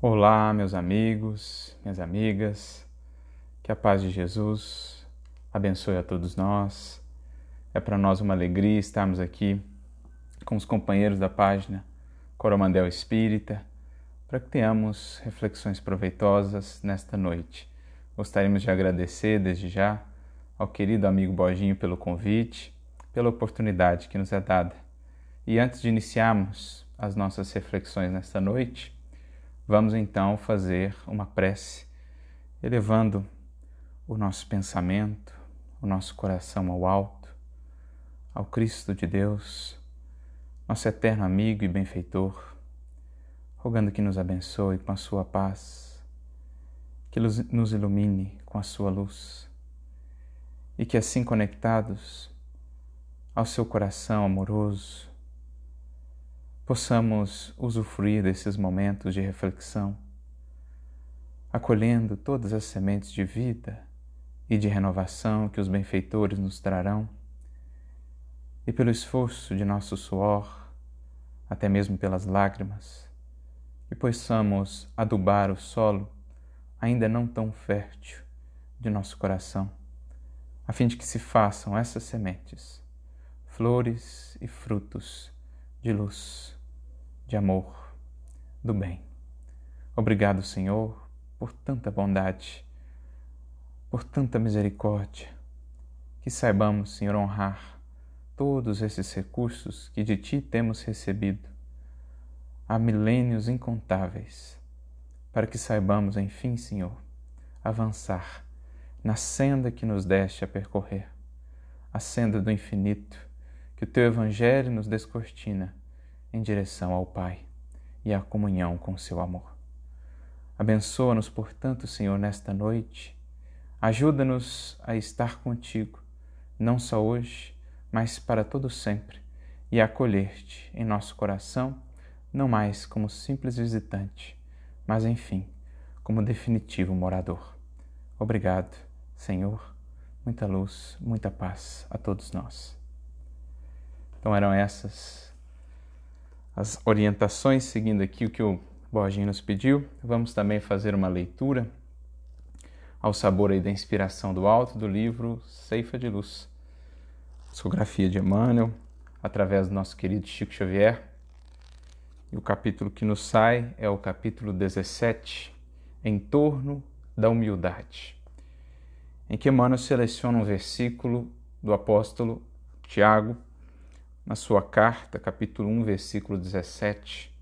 Olá, meus amigos, minhas amigas, que a paz de Jesus abençoe a todos nós. É para nós uma alegria estarmos aqui com os companheiros da página Coromandel Espírita para que tenhamos reflexões proveitosas nesta noite. Gostaríamos de agradecer desde já ao querido amigo Borginho pelo convite, pela oportunidade que nos é dada. E antes de iniciarmos as nossas reflexões nesta noite, Vamos então fazer uma prece, elevando o nosso pensamento, o nosso coração ao alto, ao Cristo de Deus, nosso eterno amigo e benfeitor, rogando que nos abençoe com a sua paz, que nos ilumine com a sua luz e que assim conectados ao seu coração amoroso, possamos usufruir desses momentos de reflexão, acolhendo todas as sementes de vida e de renovação que os benfeitores nos trarão, e pelo esforço de nosso suor, até mesmo pelas lágrimas, que possamos adubar o solo ainda não tão fértil de nosso coração, a fim de que se façam essas sementes flores e frutos de luz de amor, do bem. Obrigado, Senhor, por tanta bondade, por tanta misericórdia, que saibamos, Senhor, honrar todos esses recursos que de Ti temos recebido há milênios incontáveis, para que saibamos, enfim, Senhor, avançar na senda que nos deste a percorrer, a senda do infinito que o Teu Evangelho nos descortina em direção ao Pai e à comunhão com seu amor. Abençoa-nos, portanto, Senhor, nesta noite. Ajuda-nos a estar contigo, não só hoje, mas para todo sempre, e a acolher-te em nosso coração, não mais como simples visitante, mas enfim, como definitivo morador. Obrigado, Senhor. Muita luz, muita paz a todos nós. Então eram essas as orientações, seguindo aqui o que o Borginho nos pediu. Vamos também fazer uma leitura ao sabor aí da inspiração do alto do livro Ceifa de Luz, psicografia de Emmanuel, através do nosso querido Chico Xavier. E o capítulo que nos sai é o capítulo 17, Em torno da humildade, em que Emmanuel seleciona um versículo do apóstolo Tiago, na sua carta, capítulo 1, versículo 17,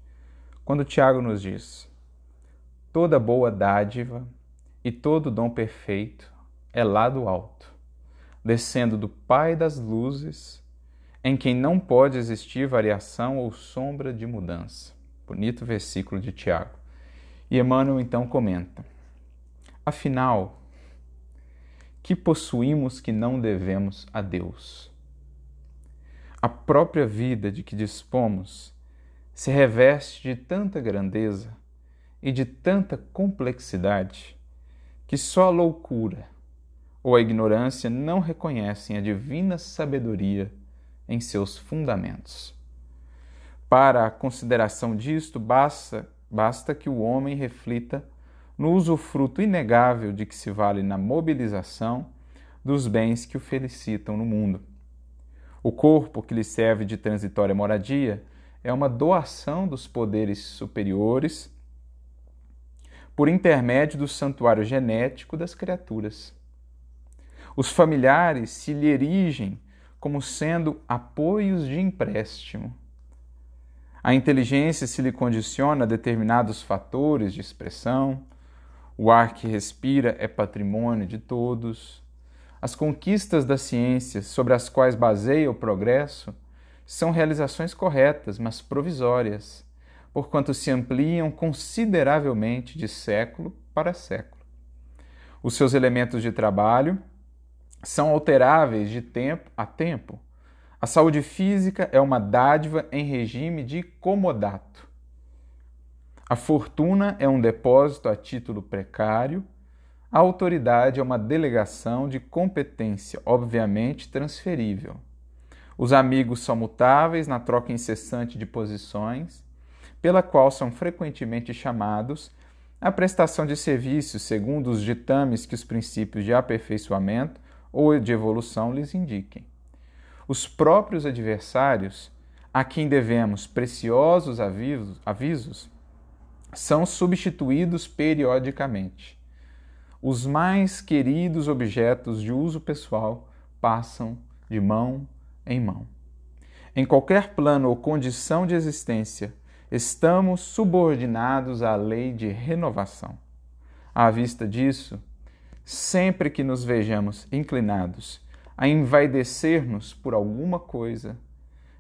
quando Tiago nos diz: Toda boa dádiva e todo dom perfeito é lá do alto, descendo do Pai das luzes, em quem não pode existir variação ou sombra de mudança. Bonito versículo de Tiago. E Emmanuel então comenta: Afinal, que possuímos que não devemos a Deus? A própria vida de que dispomos se reveste de tanta grandeza e de tanta complexidade que só a loucura ou a ignorância não reconhecem a divina sabedoria em seus fundamentos. Para a consideração disto, basta, basta que o homem reflita no usufruto inegável de que se vale na mobilização dos bens que o felicitam no mundo o corpo que lhe serve de transitória moradia é uma doação dos poderes superiores por intermédio do santuário genético das criaturas. Os familiares se lhe erigem como sendo apoios de empréstimo. A inteligência se lhe condiciona a determinados fatores de expressão, o ar que respira é patrimônio de todos, as conquistas da ciência sobre as quais baseia o progresso são realizações corretas, mas provisórias, porquanto se ampliam consideravelmente de século para século. Os seus elementos de trabalho são alteráveis de tempo a tempo. A saúde física é uma dádiva em regime de comodato. A fortuna é um depósito a título precário a autoridade é uma delegação de competência, obviamente transferível. Os amigos são mutáveis na troca incessante de posições, pela qual são frequentemente chamados a prestação de serviços segundo os ditames que os princípios de aperfeiçoamento ou de evolução lhes indiquem. Os próprios adversários, a quem devemos preciosos avisos, avisos são substituídos periodicamente. Os mais queridos objetos de uso pessoal passam de mão em mão. Em qualquer plano ou condição de existência, estamos subordinados à lei de renovação. À vista disso, sempre que nos vejamos inclinados a envaidecer-nos por alguma coisa,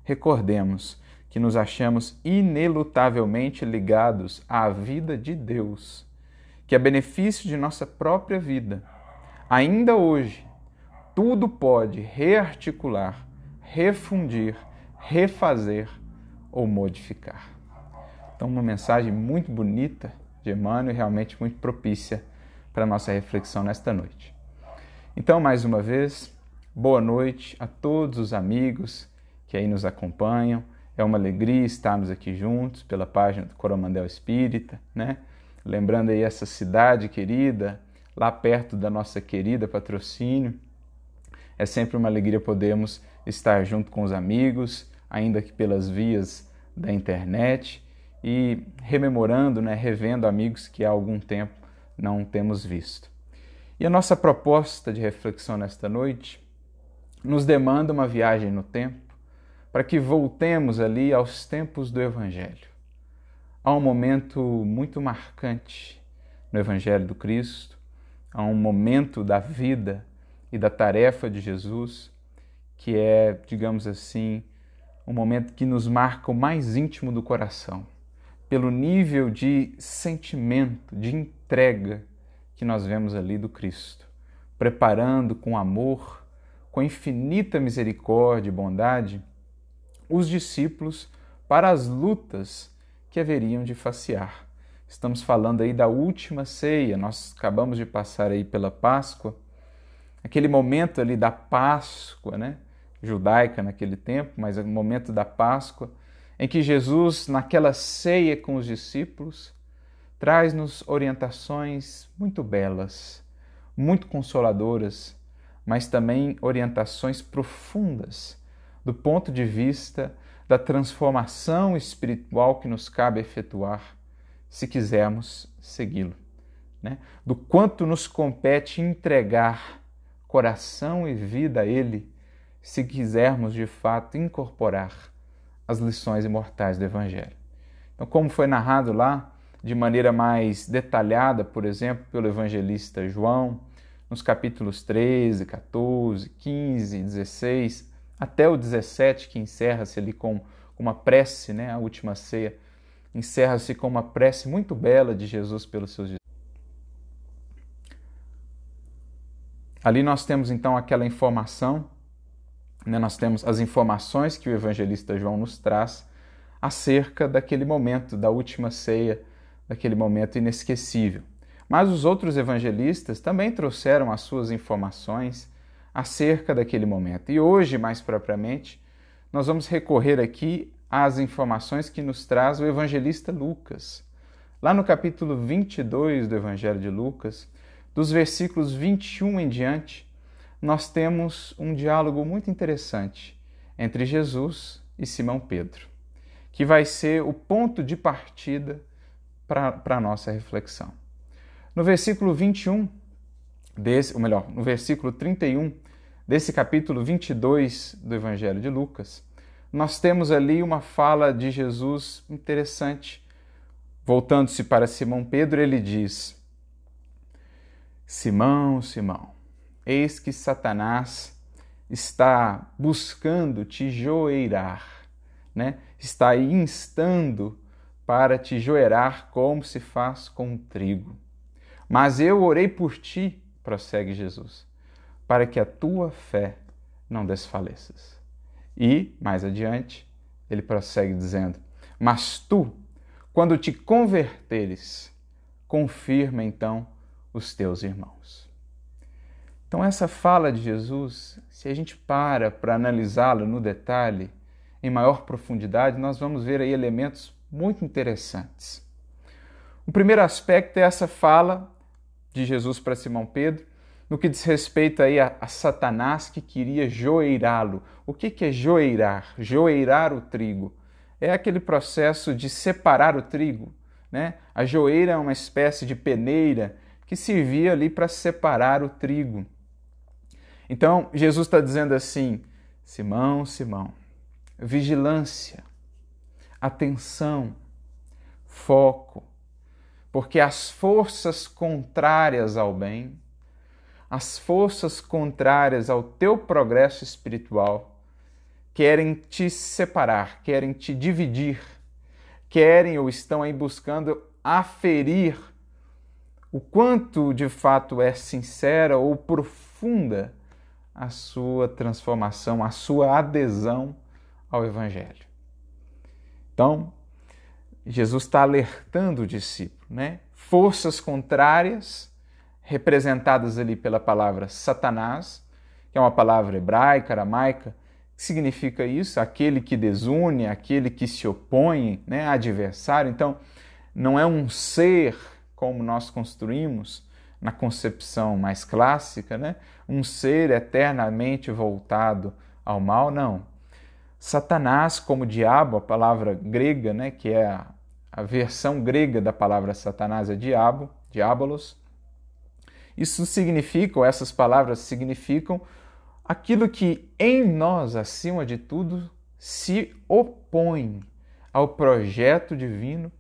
recordemos que nos achamos inelutavelmente ligados à vida de Deus, que a benefício de nossa própria vida, ainda hoje, tudo pode rearticular, refundir, refazer ou modificar. Então, uma mensagem muito bonita de Emmanuel e realmente muito propícia para a nossa reflexão nesta noite. Então, mais uma vez, boa noite a todos os amigos que aí nos acompanham. É uma alegria estarmos aqui juntos pela página do Coromandel Espírita, né? Lembrando aí essa cidade querida, lá perto da nossa querida patrocínio. É sempre uma alegria podermos estar junto com os amigos, ainda que pelas vias da internet e rememorando, né, revendo amigos que há algum tempo não temos visto. E a nossa proposta de reflexão nesta noite nos demanda uma viagem no tempo para que voltemos ali aos tempos do Evangelho. Há um momento muito marcante no Evangelho do Cristo, há um momento da vida e da tarefa de Jesus que é, digamos assim, um momento que nos marca o mais íntimo do coração pelo nível de sentimento, de entrega que nós vemos ali do Cristo, preparando com amor, com infinita misericórdia e bondade, os discípulos para as lutas que haveriam de facear. Estamos falando aí da última ceia, nós acabamos de passar aí pela Páscoa, aquele momento ali da Páscoa, né? Judaica naquele tempo, mas é o momento da Páscoa em que Jesus, naquela ceia com os discípulos, traz-nos orientações muito belas, muito consoladoras, mas também orientações profundas do ponto de vista da transformação espiritual que nos cabe efetuar se quisermos segui-lo. Né? Do quanto nos compete entregar coração e vida a Ele se quisermos de fato incorporar as lições imortais do Evangelho. Então, como foi narrado lá, de maneira mais detalhada, por exemplo, pelo evangelista João, nos capítulos 13, 14, 15, 16, até o 17, que encerra-se ali com uma prece, né, a última ceia, encerra-se com uma prece muito bela de Jesus pelos seus discípulos. Ali nós temos então aquela informação né, nós temos as informações que o evangelista João nos traz acerca daquele momento, da última ceia, daquele momento inesquecível. Mas os outros evangelistas também trouxeram as suas informações acerca daquele momento. E hoje, mais propriamente, nós vamos recorrer aqui às informações que nos traz o evangelista Lucas. Lá no capítulo 22 do Evangelho de Lucas, dos versículos 21 em diante, nós temos um diálogo muito interessante entre Jesus e Simão Pedro, que vai ser o ponto de partida para a nossa reflexão. No versículo 21, desse, ou melhor, no versículo 31 desse capítulo 22 do Evangelho de Lucas, nós temos ali uma fala de Jesus interessante. Voltando-se para Simão Pedro, ele diz: Simão, Simão, Eis que Satanás está buscando te joeirar, né? está instando para te joerar como se faz com trigo. Mas eu orei por ti, prossegue Jesus, para que a tua fé não desfaleças. E, mais adiante, ele prossegue dizendo: Mas tu, quando te converteres, confirma então os teus irmãos. Então, essa fala de Jesus, se a gente para para analisá-la no detalhe, em maior profundidade, nós vamos ver aí elementos muito interessantes. O primeiro aspecto é essa fala de Jesus para Simão Pedro, no que diz respeito aí a, a Satanás que queria joeirá-lo. O que, que é joeirar? Joeirar o trigo. É aquele processo de separar o trigo. Né? A joeira é uma espécie de peneira que servia ali para separar o trigo. Então, Jesus está dizendo assim: Simão, Simão, vigilância, atenção, foco, porque as forças contrárias ao bem, as forças contrárias ao teu progresso espiritual, querem te separar, querem te dividir, querem ou estão aí buscando aferir o quanto de fato é sincera ou profunda a sua transformação, a sua adesão ao Evangelho. Então, Jesus está alertando o discípulo, né? Forças contrárias, representadas ali pela palavra Satanás, que é uma palavra hebraica, aramaica, que significa isso, aquele que desune, aquele que se opõe, né? adversário. Então, não é um ser como nós construímos na concepção mais clássica, né? um ser eternamente voltado ao mal, não. Satanás, como diabo, a palavra grega, né, que é a a versão grega da palavra Satanás é diabo, diabolos. Isso significa, ou essas palavras significam, aquilo que em nós, acima de tudo, se opõe ao projeto divino,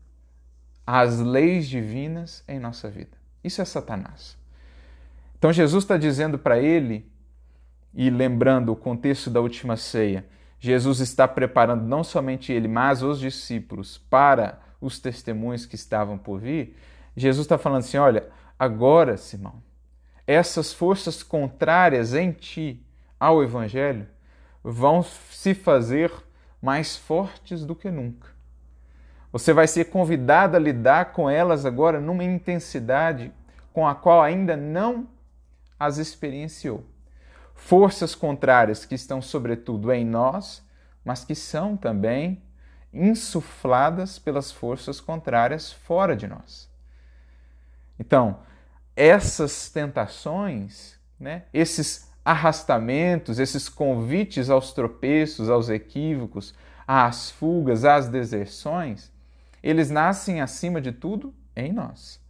às leis divinas em nossa vida. Isso é Satanás. Então Jesus está dizendo para ele, e lembrando o contexto da última ceia, Jesus está preparando não somente ele, mas os discípulos para os testemunhos que estavam por vir, Jesus está falando assim: olha, agora, Simão, essas forças contrárias em ti ao Evangelho vão se fazer mais fortes do que nunca. Você vai ser convidado a lidar com elas agora numa intensidade com a qual ainda não as experienciou. Forças contrárias que estão, sobretudo, em nós, mas que são também insufladas pelas forças contrárias fora de nós. Então, essas tentações, né, esses arrastamentos, esses convites aos tropeços, aos equívocos, às fugas, às deserções, eles nascem acima de tudo em nós,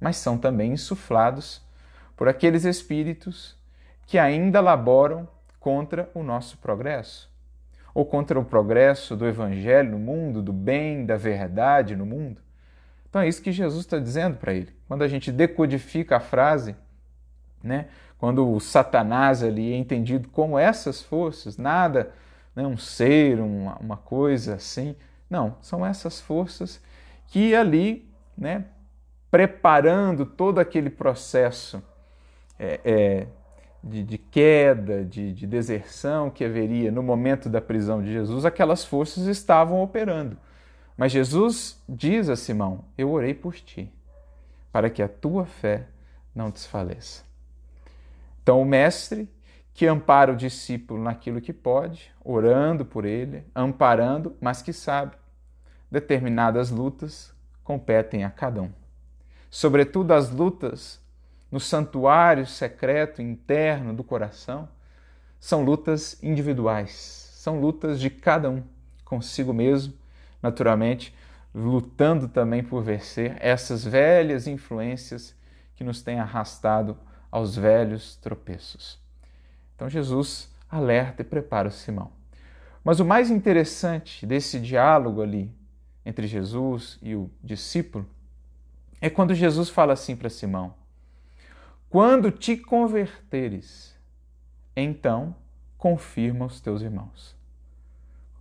mas são também insuflados por aqueles espíritos que ainda laboram contra o nosso progresso ou contra o progresso do evangelho no mundo, do bem, da verdade no mundo? Então é isso que Jesus está dizendo para ele. Quando a gente decodifica a frase, né, quando o Satanás ali é entendido como essas forças, nada, né, um ser, uma, uma coisa assim. Não, são essas forças que ali, né, preparando todo aquele processo é, é, de, de queda, de, de deserção que haveria no momento da prisão de Jesus, aquelas forças estavam operando. Mas Jesus diz a Simão: Eu orei por ti, para que a tua fé não desfaleça. Então, o Mestre, que ampara o discípulo naquilo que pode, orando por ele, amparando, mas que sabe, determinadas lutas competem a cada um. Sobretudo as lutas no santuário secreto interno do coração, são lutas individuais, são lutas de cada um consigo mesmo, naturalmente, lutando também por vencer essas velhas influências que nos têm arrastado aos velhos tropeços. Então Jesus alerta e prepara o Simão. Mas o mais interessante desse diálogo ali entre Jesus e o discípulo é quando Jesus fala assim para Simão: quando te converteres, então confirma os teus irmãos.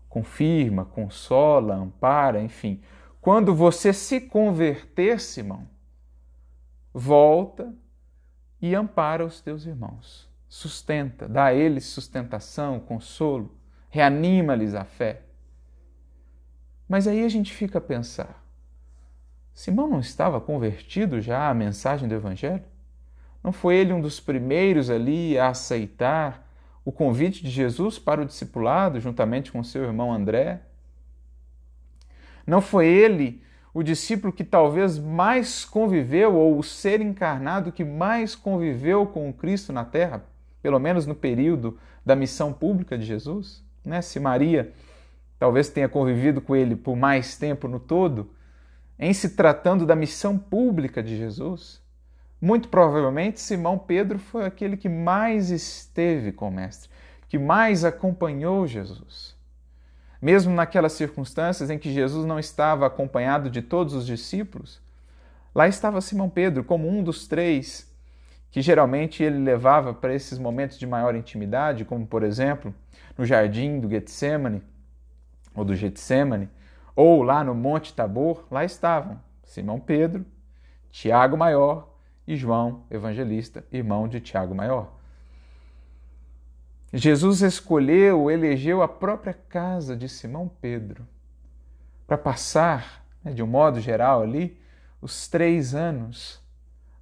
Confirma, consola, ampara, enfim. Quando você se converter, Simão, volta e ampara os teus irmãos. Sustenta, dá a eles sustentação, consolo, reanima-lhes a fé. Mas aí a gente fica a pensar: Simão não estava convertido já à mensagem do Evangelho? Não foi ele um dos primeiros ali a aceitar o convite de Jesus para o discipulado, juntamente com seu irmão André? Não foi ele o discípulo que talvez mais conviveu, ou o ser encarnado que mais conviveu com o Cristo na terra, pelo menos no período da missão pública de Jesus? Né? Se Maria talvez tenha convivido com ele por mais tempo no todo, em se tratando da missão pública de Jesus, muito provavelmente Simão Pedro foi aquele que mais esteve com o Mestre, que mais acompanhou Jesus. Mesmo naquelas circunstâncias em que Jesus não estava acompanhado de todos os discípulos, lá estava Simão Pedro como um dos três que geralmente ele levava para esses momentos de maior intimidade, como por exemplo no jardim do Getsemane ou do Getsemane, ou lá no Monte Tabor, lá estavam Simão Pedro, Tiago Maior e João Evangelista, irmão de Tiago Maior. Jesus escolheu, elegeu a própria casa de Simão Pedro para passar, né, de um modo geral, ali, os três anos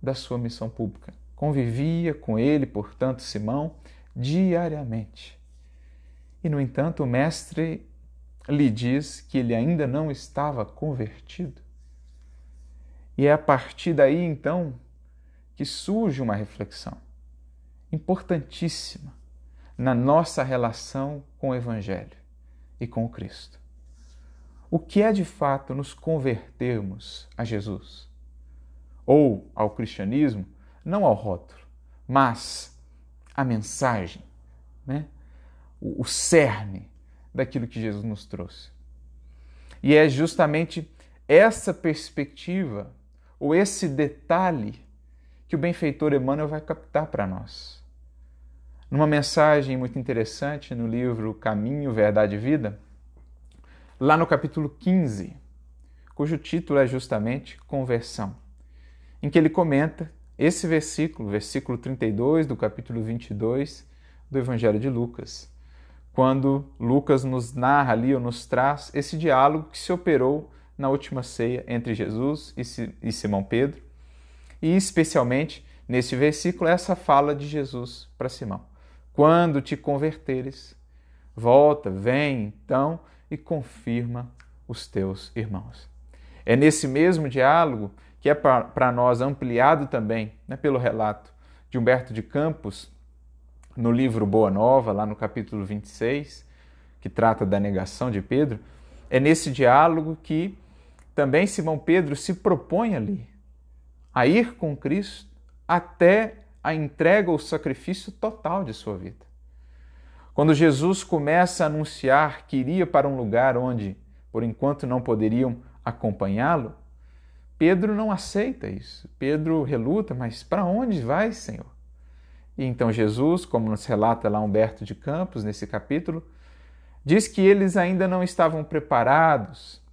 da sua missão pública. Convivia com ele, portanto, Simão, diariamente. E, no entanto, o Mestre lhe diz que ele ainda não estava convertido. E é a partir daí, então, que surge uma reflexão importantíssima na nossa relação com o Evangelho e com o Cristo. O que é de fato nos convertermos a Jesus? Ou ao cristianismo, não ao rótulo, mas à mensagem, né? o, o cerne daquilo que Jesus nos trouxe. E é justamente essa perspectiva, ou esse detalhe, que o benfeitor Emmanuel vai captar para nós. Numa mensagem muito interessante no livro Caminho, Verdade e Vida, lá no capítulo 15, cujo título é justamente Conversão, em que ele comenta esse versículo, versículo 32 do capítulo 22 do Evangelho de Lucas, quando Lucas nos narra ali ou nos traz esse diálogo que se operou na última ceia entre Jesus e Simão Pedro, e especialmente nesse versículo essa fala de Jesus para Simão. Quando te converteres, volta, vem então e confirma os teus irmãos. É nesse mesmo diálogo que é para nós ampliado também né, pelo relato de Humberto de Campos, no livro Boa Nova, lá no capítulo 26, que trata da negação de Pedro. É nesse diálogo que também Simão Pedro se propõe ali a ir com Cristo até a entrega ou sacrifício total de sua vida. Quando Jesus começa a anunciar que iria para um lugar onde, por enquanto, não poderiam acompanhá-lo, Pedro não aceita isso. Pedro reluta, mas para onde vai, Senhor? E então Jesus, como nos relata lá Humberto de Campos nesse capítulo, diz que eles ainda não estavam preparados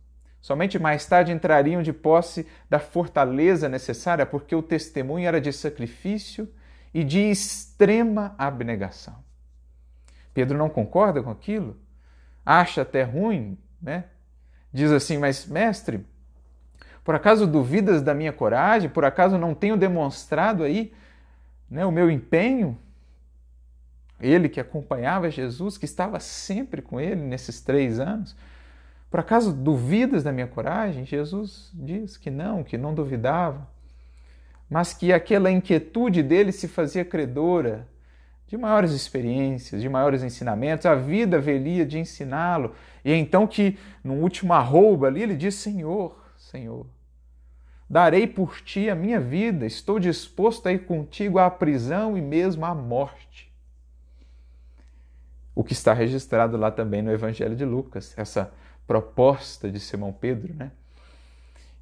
Somente mais tarde entrariam de posse da fortaleza necessária, porque o testemunho era de sacrifício e de extrema abnegação. Pedro não concorda com aquilo, acha até ruim, né? Diz assim: Mas, mestre, por acaso duvidas da minha coragem? Por acaso não tenho demonstrado aí né, o meu empenho? Ele que acompanhava Jesus, que estava sempre com ele nesses três anos. Por acaso duvidas da minha coragem? Jesus diz que não, que não duvidava, mas que aquela inquietude dele se fazia credora de maiores experiências, de maiores ensinamentos, a vida velia de ensiná-lo. E é então que, no último arroba ali, ele diz: Senhor, Senhor, darei por ti a minha vida, estou disposto a ir contigo à prisão e mesmo à morte. O que está registrado lá também no Evangelho de Lucas, essa proposta de Simão Pedro, né?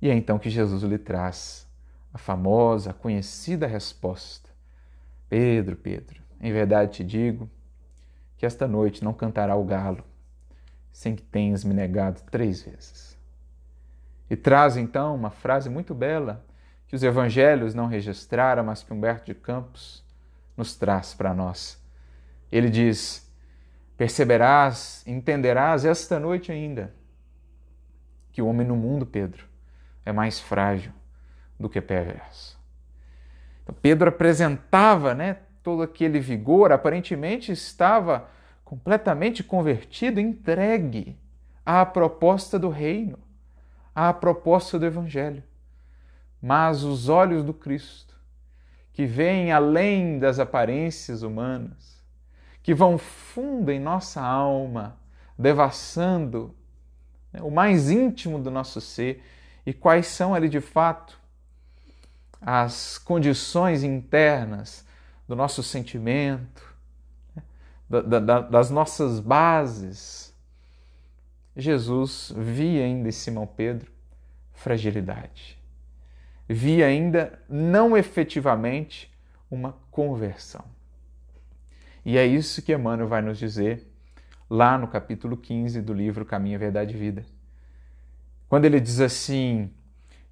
E é então que Jesus lhe traz a famosa, a conhecida resposta: Pedro, Pedro, em verdade te digo que esta noite não cantará o galo sem que tenhas me negado três vezes. E traz então uma frase muito bela que os evangelhos não registraram, mas que Humberto de Campos nos traz para nós. Ele diz: Perceberás, entenderás esta noite ainda que o homem no mundo, Pedro, é mais frágil do que perverso. Então, Pedro apresentava né, todo aquele vigor, aparentemente estava completamente convertido, entregue à proposta do reino, à proposta do Evangelho, mas os olhos do Cristo, que veem além das aparências humanas, que vão fundo em nossa alma, devassando né, o mais íntimo do nosso ser e quais são ali de fato as condições internas do nosso sentimento, né, da, da, das nossas bases. Jesus via ainda em Simão Pedro fragilidade. Via ainda não efetivamente uma conversão. E é isso que Emmanuel vai nos dizer lá no capítulo 15 do livro Caminho, Verdade e Vida. Quando ele diz assim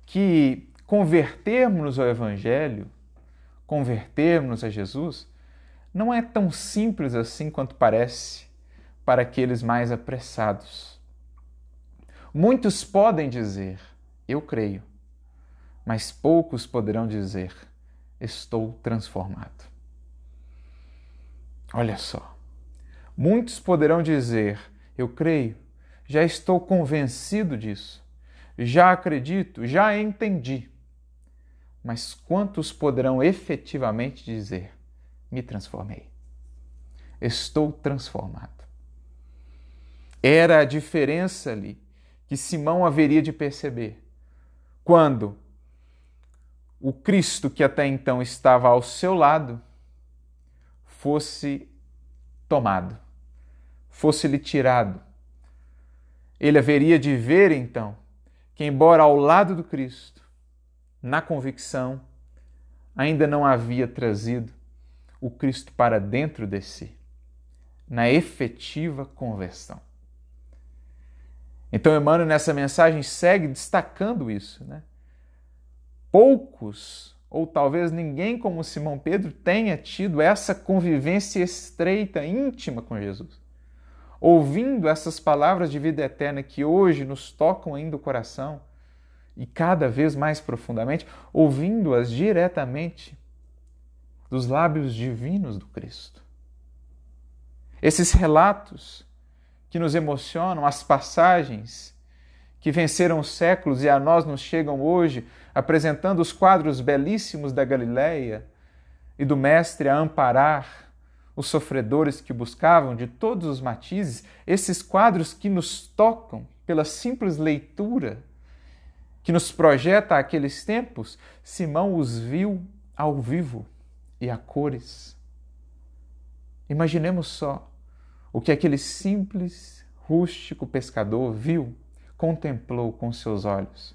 que convertermos-nos ao Evangelho, convertermos a Jesus, não é tão simples assim quanto parece para aqueles mais apressados. Muitos podem dizer, eu creio, mas poucos poderão dizer, estou transformado. Olha só. Muitos poderão dizer: Eu creio, já estou convencido disso, já acredito, já entendi. Mas quantos poderão efetivamente dizer: Me transformei? Estou transformado. Era a diferença ali que Simão haveria de perceber quando o Cristo que até então estava ao seu lado fosse tomado fosse-lhe tirado. Ele haveria de ver então que, embora ao lado do Cristo, na convicção, ainda não havia trazido o Cristo para dentro de si, na efetiva conversão. Então, Emmanuel, nessa mensagem, segue destacando isso. Né? Poucos, ou talvez ninguém como Simão Pedro, tenha tido essa convivência estreita, íntima com Jesus ouvindo essas palavras de vida eterna que hoje nos tocam ainda o coração e cada vez mais profundamente, ouvindo-as diretamente dos lábios divinos do Cristo. Esses relatos que nos emocionam, as passagens que venceram os séculos e a nós nos chegam hoje, apresentando os quadros belíssimos da Galileia e do Mestre a amparar os sofredores que buscavam de todos os matizes, esses quadros que nos tocam pela simples leitura, que nos projeta aqueles tempos, Simão os viu ao vivo e a cores. Imaginemos só o que aquele simples, rústico pescador viu, contemplou com seus olhos.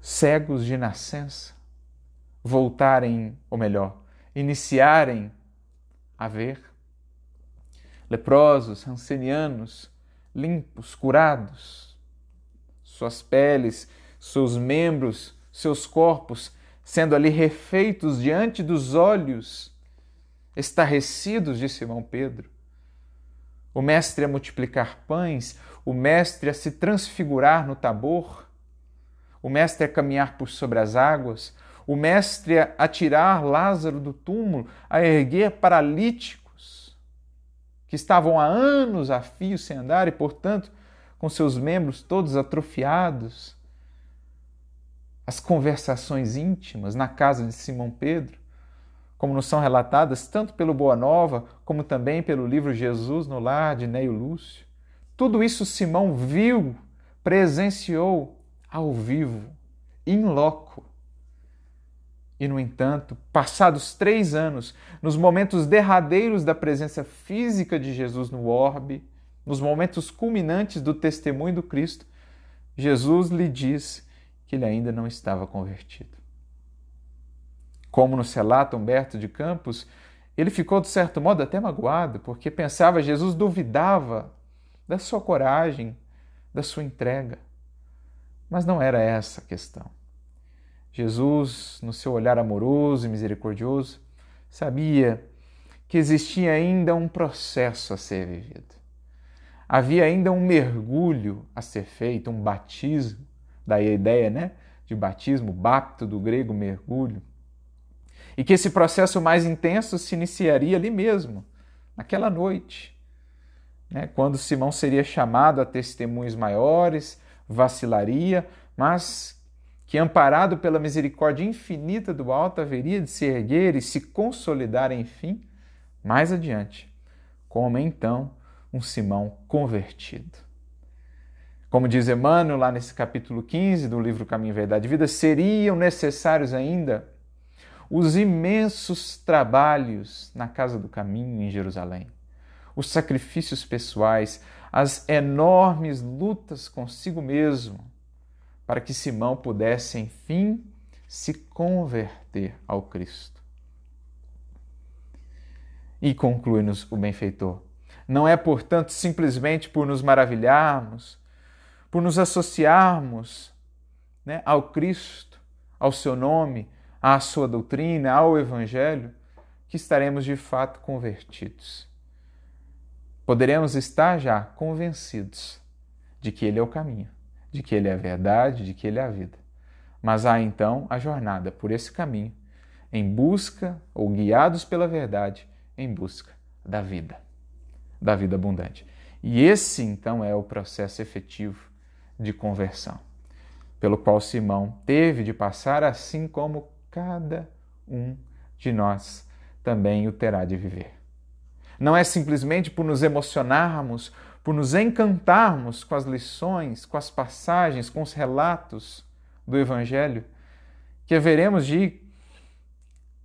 Cegos de nascença, voltarem, ou melhor, iniciarem a ver. Leprosos, rancenianos, limpos, curados, suas peles, seus membros, seus corpos sendo ali refeitos diante dos olhos estarrecidos de Simão Pedro. O mestre a multiplicar pães, o mestre a se transfigurar no tabor, o mestre a caminhar por sobre as águas, o mestre a tirar Lázaro do túmulo, a erguer paralíticos que estavam há anos a fio sem andar e, portanto, com seus membros todos atrofiados. As conversações íntimas na casa de Simão Pedro, como nos são relatadas tanto pelo Boa Nova como também pelo livro Jesus no Lar de Neio Lúcio. Tudo isso Simão viu, presenciou ao vivo, in loco. E, no entanto, passados três anos, nos momentos derradeiros da presença física de Jesus no orbe, nos momentos culminantes do testemunho do Cristo, Jesus lhe diz que ele ainda não estava convertido. Como nos relata Humberto de Campos, ele ficou, de certo modo, até magoado, porque pensava Jesus duvidava da sua coragem, da sua entrega. Mas não era essa a questão. Jesus, no seu olhar amoroso e misericordioso, sabia que existia ainda um processo a ser vivido. Havia ainda um mergulho a ser feito, um batismo, daí a ideia né, de batismo, bapto do grego mergulho. E que esse processo mais intenso se iniciaria ali mesmo, naquela noite, né, quando Simão seria chamado a testemunhos maiores, vacilaria, mas que, amparado pela misericórdia infinita do alto, haveria de se erguer e se consolidar, enfim, mais adiante, como então um Simão convertido. Como diz Emmanuel lá nesse capítulo 15 do livro Caminho, Verdade e Vida, seriam necessários ainda os imensos trabalhos na casa do caminho em Jerusalém, os sacrifícios pessoais, as enormes lutas consigo mesmo, para que Simão pudesse, enfim, se converter ao Cristo. E conclui-nos o benfeitor. Não é, portanto, simplesmente por nos maravilharmos, por nos associarmos né, ao Cristo, ao seu nome, à sua doutrina, ao Evangelho, que estaremos de fato convertidos. Poderemos estar já convencidos de que Ele é o caminho, de que Ele é a verdade, de que Ele é a vida. Mas há então a jornada por esse caminho, em busca ou guiados pela verdade, em busca da vida, da vida abundante. E esse então é o processo efetivo de conversão, pelo qual Simão teve de passar, assim como cada um de nós também o terá de viver. Não é simplesmente por nos emocionarmos, por nos encantarmos com as lições, com as passagens, com os relatos do Evangelho, que haveremos de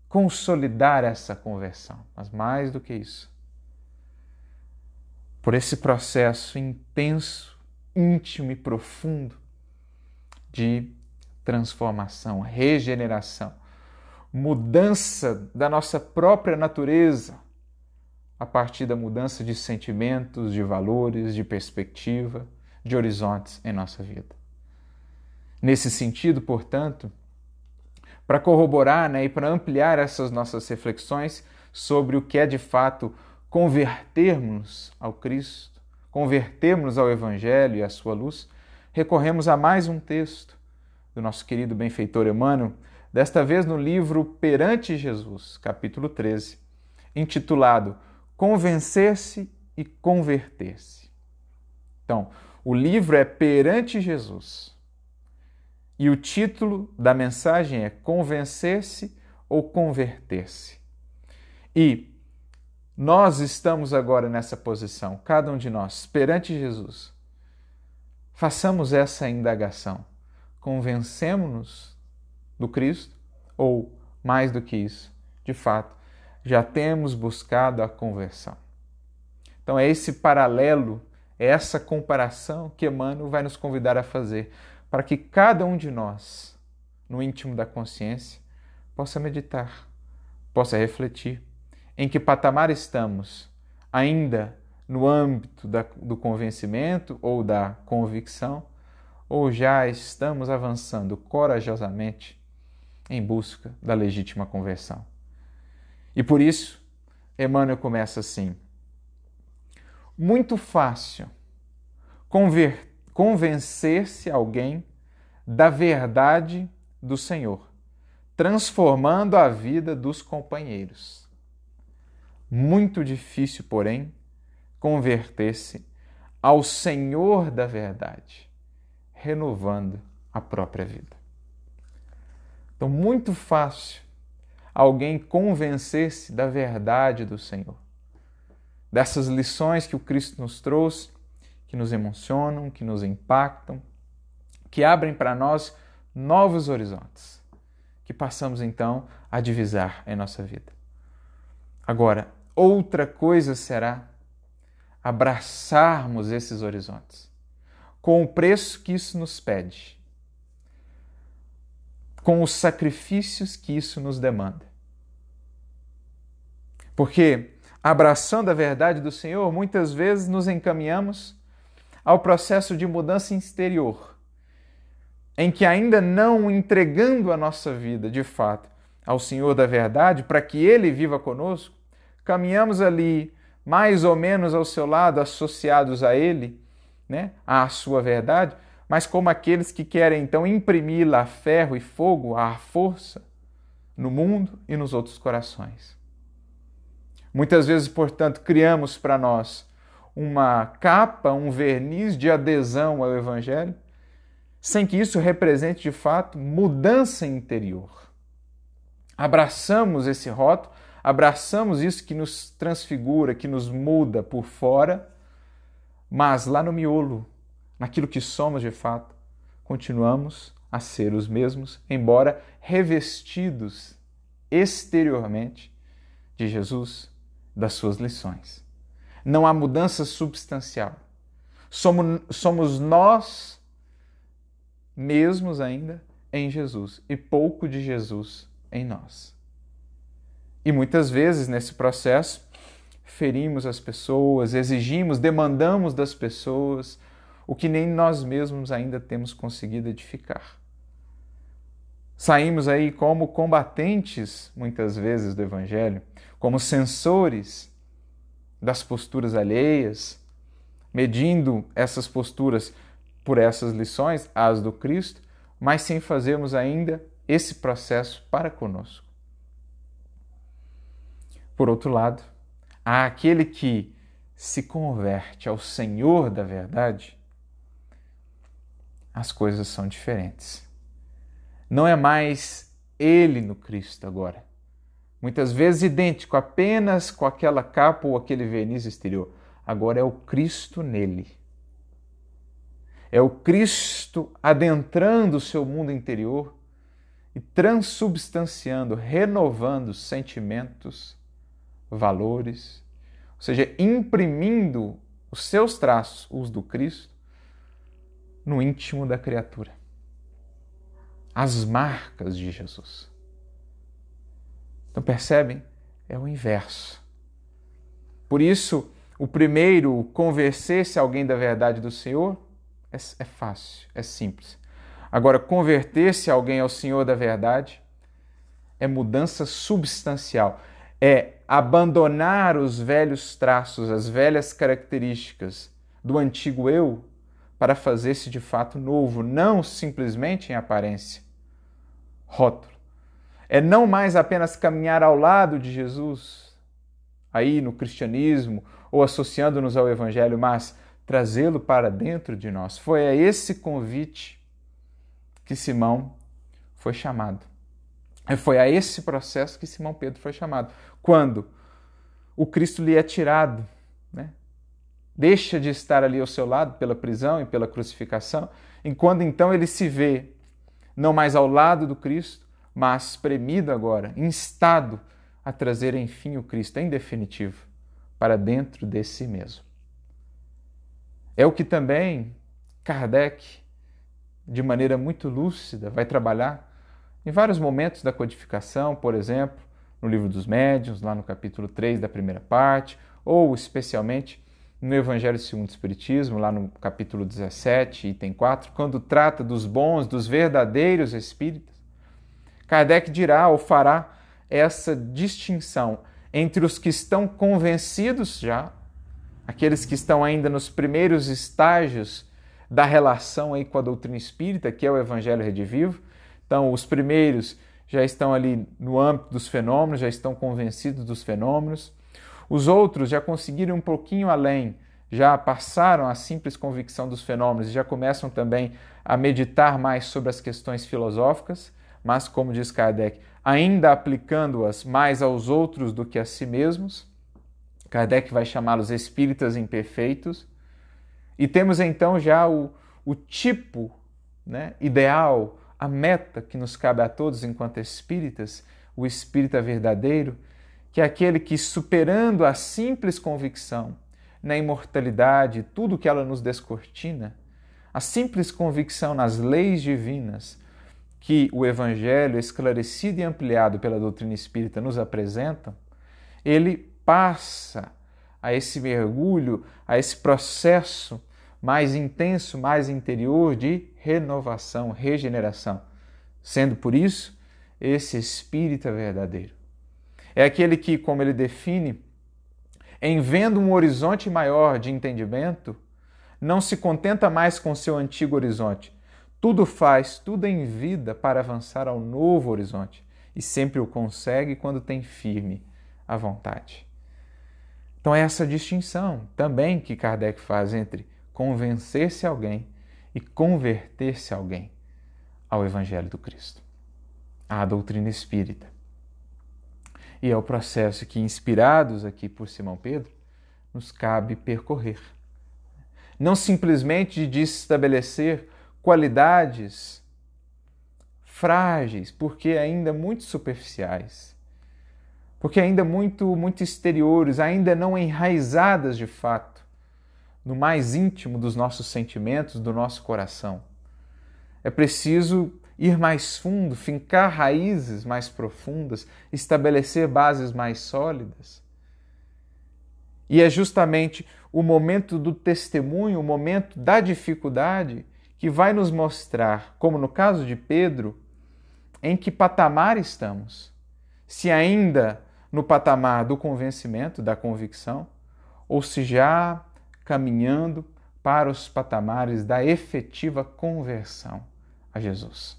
consolidar essa conversão, mas mais do que isso, por esse processo intenso íntimo e profundo de transformação, regeneração, mudança da nossa própria natureza a partir da mudança de sentimentos, de valores, de perspectiva, de horizontes em nossa vida. Nesse sentido, portanto, para corroborar né, e para ampliar essas nossas reflexões sobre o que é de fato convertermos ao Cristo, convertermos ao Evangelho e à sua luz, recorremos a mais um texto do nosso querido benfeitor Emmanuel, desta vez no livro Perante Jesus, capítulo 13, intitulado Convencer-se e Converter-se. Então, o livro é Perante Jesus e o título da mensagem é Convencer-se ou Converter-se. E nós estamos agora nessa posição, cada um de nós, perante Jesus. Façamos essa indagação. Convencemos-nos do Cristo ou, mais do que isso, de fato, já temos buscado a conversão. Então é esse paralelo, é essa comparação que Emmanuel vai nos convidar a fazer, para que cada um de nós, no íntimo da consciência, possa meditar, possa refletir em que patamar estamos, ainda no âmbito da, do convencimento ou da convicção, ou já estamos avançando corajosamente em busca da legítima conversão. E por isso, Emmanuel começa assim: muito fácil convencer-se alguém da verdade do Senhor, transformando a vida dos companheiros. Muito difícil, porém, converter-se ao Senhor da verdade, renovando a própria vida. Então, muito fácil alguém convencer-se da verdade do Senhor, dessas lições que o Cristo nos trouxe, que nos emocionam, que nos impactam, que abrem para nós novos horizontes, que passamos então a divisar em nossa vida. Agora, outra coisa será abraçarmos esses horizontes, com o preço que isso nos pede, com os sacrifícios que isso nos demanda. Porque, abraçando a verdade do Senhor, muitas vezes nos encaminhamos ao processo de mudança exterior, em que, ainda não entregando a nossa vida de fato ao Senhor da verdade, para que Ele viva conosco, caminhamos ali mais ou menos ao seu lado, associados a ele, né, à sua verdade, mas como aqueles que querem então imprimi-la a ferro e fogo, à força, no mundo e nos outros corações. Muitas vezes, portanto, criamos para nós uma capa, um verniz de adesão ao Evangelho, sem que isso represente de fato mudança interior. Abraçamos esse rótulo, abraçamos isso que nos transfigura, que nos muda por fora, mas lá no miolo, naquilo que somos de fato, continuamos a ser os mesmos, embora revestidos exteriormente de Jesus, das suas lições. Não há mudança substancial. Somos, somos nós mesmos ainda em Jesus e pouco de Jesus em nós. E muitas vezes nesse processo ferimos as pessoas, exigimos, demandamos das pessoas o que nem nós mesmos ainda temos conseguido edificar. Saímos aí como combatentes, muitas vezes, do Evangelho, como censores das posturas alheias, medindo essas posturas por essas lições, as do Cristo, mas sem fazermos ainda esse processo para conosco. Por outro lado, há aquele que se converte ao Senhor da verdade, as coisas são diferentes. Não é mais ele no Cristo agora. Muitas vezes idêntico apenas com aquela capa ou aquele verniz exterior. Agora é o Cristo nele. É o Cristo adentrando o seu mundo interior e transubstanciando, renovando sentimentos, valores, ou seja, imprimindo os seus traços, os do Cristo, no íntimo da criatura. As marcas de Jesus. Então percebem? É o inverso. Por isso, o primeiro, convencer-se alguém da verdade do Senhor, é, é fácil, é simples. Agora, converter-se alguém ao Senhor da verdade é mudança substancial, é abandonar os velhos traços, as velhas características do antigo eu para fazer-se de fato novo, não simplesmente em aparência. Rótulo. É não mais apenas caminhar ao lado de Jesus, aí no cristianismo ou associando-nos ao Evangelho, mas trazê-lo para dentro de nós. Foi a esse convite que Simão foi chamado. Foi a esse processo que Simão Pedro foi chamado. Quando o Cristo lhe é tirado, né? Deixa de estar ali ao seu lado pela prisão e pela crucificação, enquanto então ele se vê não mais ao lado do Cristo, mas premido agora, instado a trazer enfim o Cristo em definitivo para dentro de si mesmo. É o que também Kardec, de maneira muito lúcida, vai trabalhar em vários momentos da codificação, por exemplo, no Livro dos Médiuns, lá no capítulo 3 da primeira parte, ou especialmente no Evangelho segundo o Espiritismo, lá no capítulo 17, item 4, quando trata dos bons, dos verdadeiros espíritas. Kardec dirá ou fará essa distinção entre os que estão convencidos já aqueles que estão ainda nos primeiros estágios da relação aí com a doutrina espírita, que é o Evangelho Redivivo. Então, os primeiros já estão ali no âmbito dos fenômenos, já estão convencidos dos fenômenos. Os outros já conseguiram um pouquinho além, já passaram a simples convicção dos fenômenos já começam também a meditar mais sobre as questões filosóficas, mas, como diz Kardec, ainda aplicando-as mais aos outros do que a si mesmos. Kardec vai chamá-los espíritas imperfeitos. E temos então já o, o tipo né, ideal, a meta que nos cabe a todos enquanto espíritas, o espírita verdadeiro, que é aquele que, superando a simples convicção na imortalidade, tudo que ela nos descortina, a simples convicção nas leis divinas que o Evangelho, esclarecido e ampliado pela doutrina espírita, nos apresenta, ele passa a esse mergulho, a esse processo mais intenso, mais interior de renovação, regeneração, sendo por isso esse espírita verdadeiro. É aquele que, como ele define, em vendo um horizonte maior de entendimento, não se contenta mais com seu antigo horizonte. Tudo faz, tudo em vida para avançar ao novo horizonte e sempre o consegue quando tem firme a vontade. Então, é essa distinção também que Kardec faz entre convencer-se alguém e converter-se alguém ao Evangelho do Cristo, à doutrina espírita. E é o processo que, inspirados aqui por Simão Pedro, nos cabe percorrer. Não simplesmente de estabelecer qualidades frágeis, porque ainda muito superficiais, porque ainda muito muito exteriores, ainda não enraizadas de fato no mais íntimo dos nossos sentimentos, do nosso coração. É preciso ir mais fundo, fincar raízes mais profundas, estabelecer bases mais sólidas. E é justamente o momento do testemunho, o momento da dificuldade, que vai nos mostrar, como no caso de Pedro, em que patamar estamos. Se ainda no patamar do convencimento, da convicção, ou se já caminhando para os patamares da efetiva conversão a Jesus.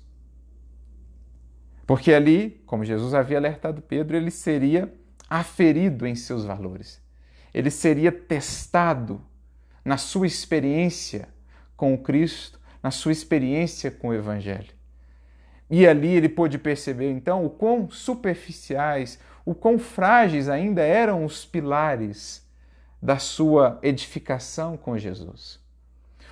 Porque ali, como Jesus havia alertado Pedro, ele seria aferido em seus valores. Ele seria testado na sua experiência com o Cristo, na sua experiência com o Evangelho. E ali ele pôde perceber então o quão superficiais, o quão frágeis ainda eram os pilares da sua edificação com Jesus.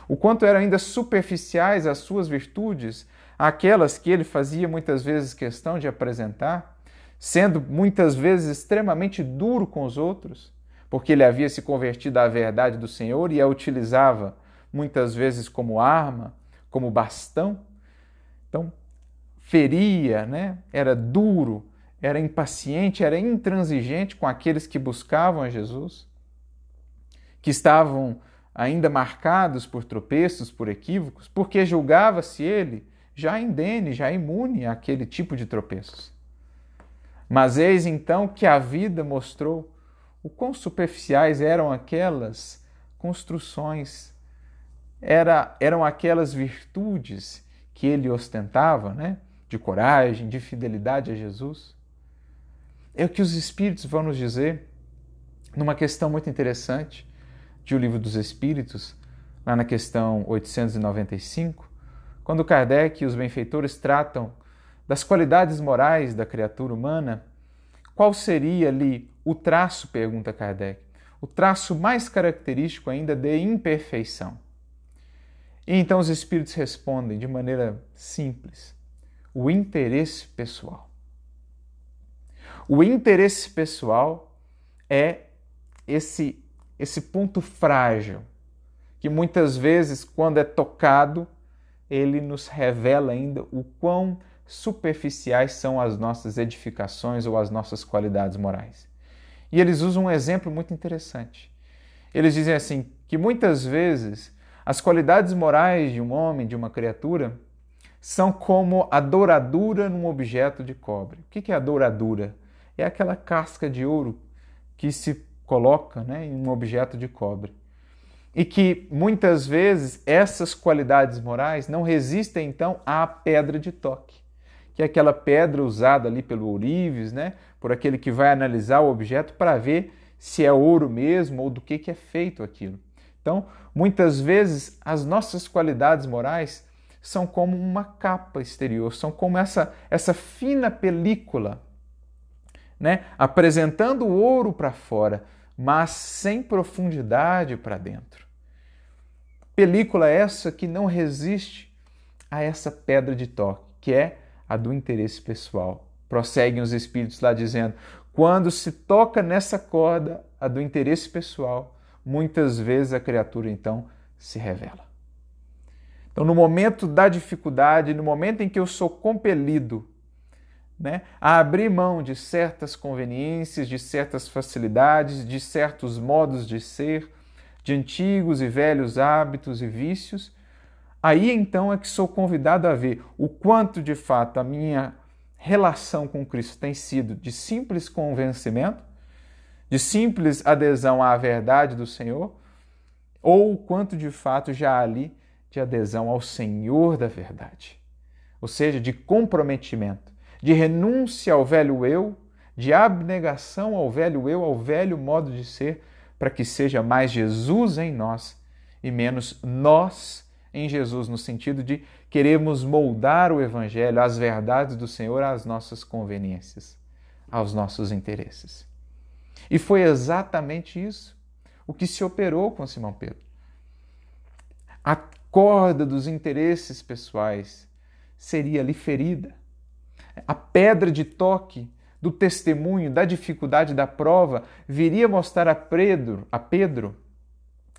O quanto eram ainda superficiais as suas virtudes, aquelas que ele fazia muitas vezes questão de apresentar, sendo muitas vezes extremamente duro com os outros, porque ele havia se convertido à verdade do Senhor e a utilizava muitas vezes como arma, como bastão. Então, feria, né? era duro, era impaciente, era intransigente com aqueles que buscavam a Jesus que estavam ainda marcados por tropeços, por equívocos, porque julgava-se ele já indene, já imune àquele tipo de tropeços. Mas eis então que a vida mostrou o quão superficiais eram aquelas construções, era, eram aquelas virtudes que ele ostentava, né? de coragem, de fidelidade a Jesus. É o que os Espíritos vão nos dizer numa questão muito interessante de O Livro dos Espíritos, lá na questão 895, quando Kardec e os benfeitores tratam das qualidades morais da criatura humana, qual seria ali o traço, pergunta Kardec, o traço mais característico ainda de imperfeição? E então os espíritos respondem de maneira simples: o interesse pessoal. O interesse pessoal é esse esse ponto frágil, que muitas vezes, quando é tocado, ele nos revela ainda o quão superficiais são as nossas edificações ou as nossas qualidades morais. E eles usam um exemplo muito interessante. Eles dizem assim que muitas vezes as qualidades morais de um homem, de uma criatura, são como a douradura num objeto de cobre. O que é a douradura? É aquela casca de ouro que se coloca né, em um objeto de cobre. E que muitas vezes essas qualidades morais não resistem então à pedra de toque, que é aquela pedra usada ali pelo ourives, né, por aquele que vai analisar o objeto para ver se é ouro mesmo ou do que, que é feito aquilo. Então, muitas vezes as nossas qualidades morais são como uma capa exterior, são como essa, essa fina película, né? apresentando o ouro para fora, mas sem profundidade para dentro. Película essa que não resiste a essa pedra de toque, que é a do interesse pessoal. Prosseguem os espíritos lá dizendo: quando se toca nessa corda, a do interesse pessoal, muitas vezes a criatura então se revela. Então, no momento da dificuldade, no momento em que eu sou compelido né, a abrir mão de certas conveniências, de certas facilidades, de certos modos de ser, de antigos e velhos hábitos e vícios, aí então é que sou convidado a ver o quanto de fato a minha relação com Cristo tem sido de simples convencimento, de simples adesão à verdade do Senhor, ou o quanto de fato já há ali de adesão ao Senhor da verdade, ou seja, de comprometimento de renúncia ao velho eu, de abnegação ao velho eu, ao velho modo de ser, para que seja mais Jesus em nós e menos nós em Jesus, no sentido de queremos moldar o Evangelho, as verdades do Senhor às nossas conveniências, aos nossos interesses. E foi exatamente isso o que se operou com Simão Pedro. A corda dos interesses pessoais seria ali ferida. A pedra de toque do testemunho, da dificuldade da prova, viria mostrar a Pedro, a Pedro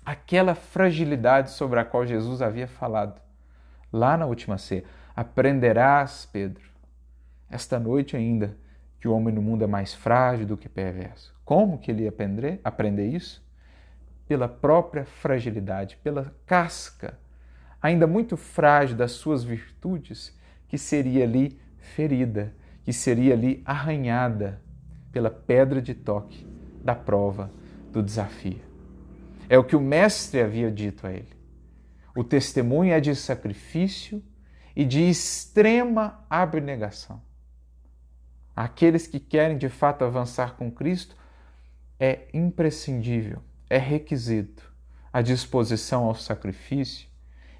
aquela fragilidade sobre a qual Jesus havia falado lá na última ceia. Aprenderás, Pedro, esta noite ainda, que o homem no mundo é mais frágil do que perverso. Como que ele ia aprender, aprender isso? Pela própria fragilidade, pela casca ainda muito frágil das suas virtudes, que seria ali ferida, que seria ali arranhada pela pedra de toque da prova, do desafio. É o que o Mestre havia dito a ele. O testemunho é de sacrifício e de extrema abnegação. Aqueles que querem de fato avançar com Cristo, é imprescindível, é requisito a disposição ao sacrifício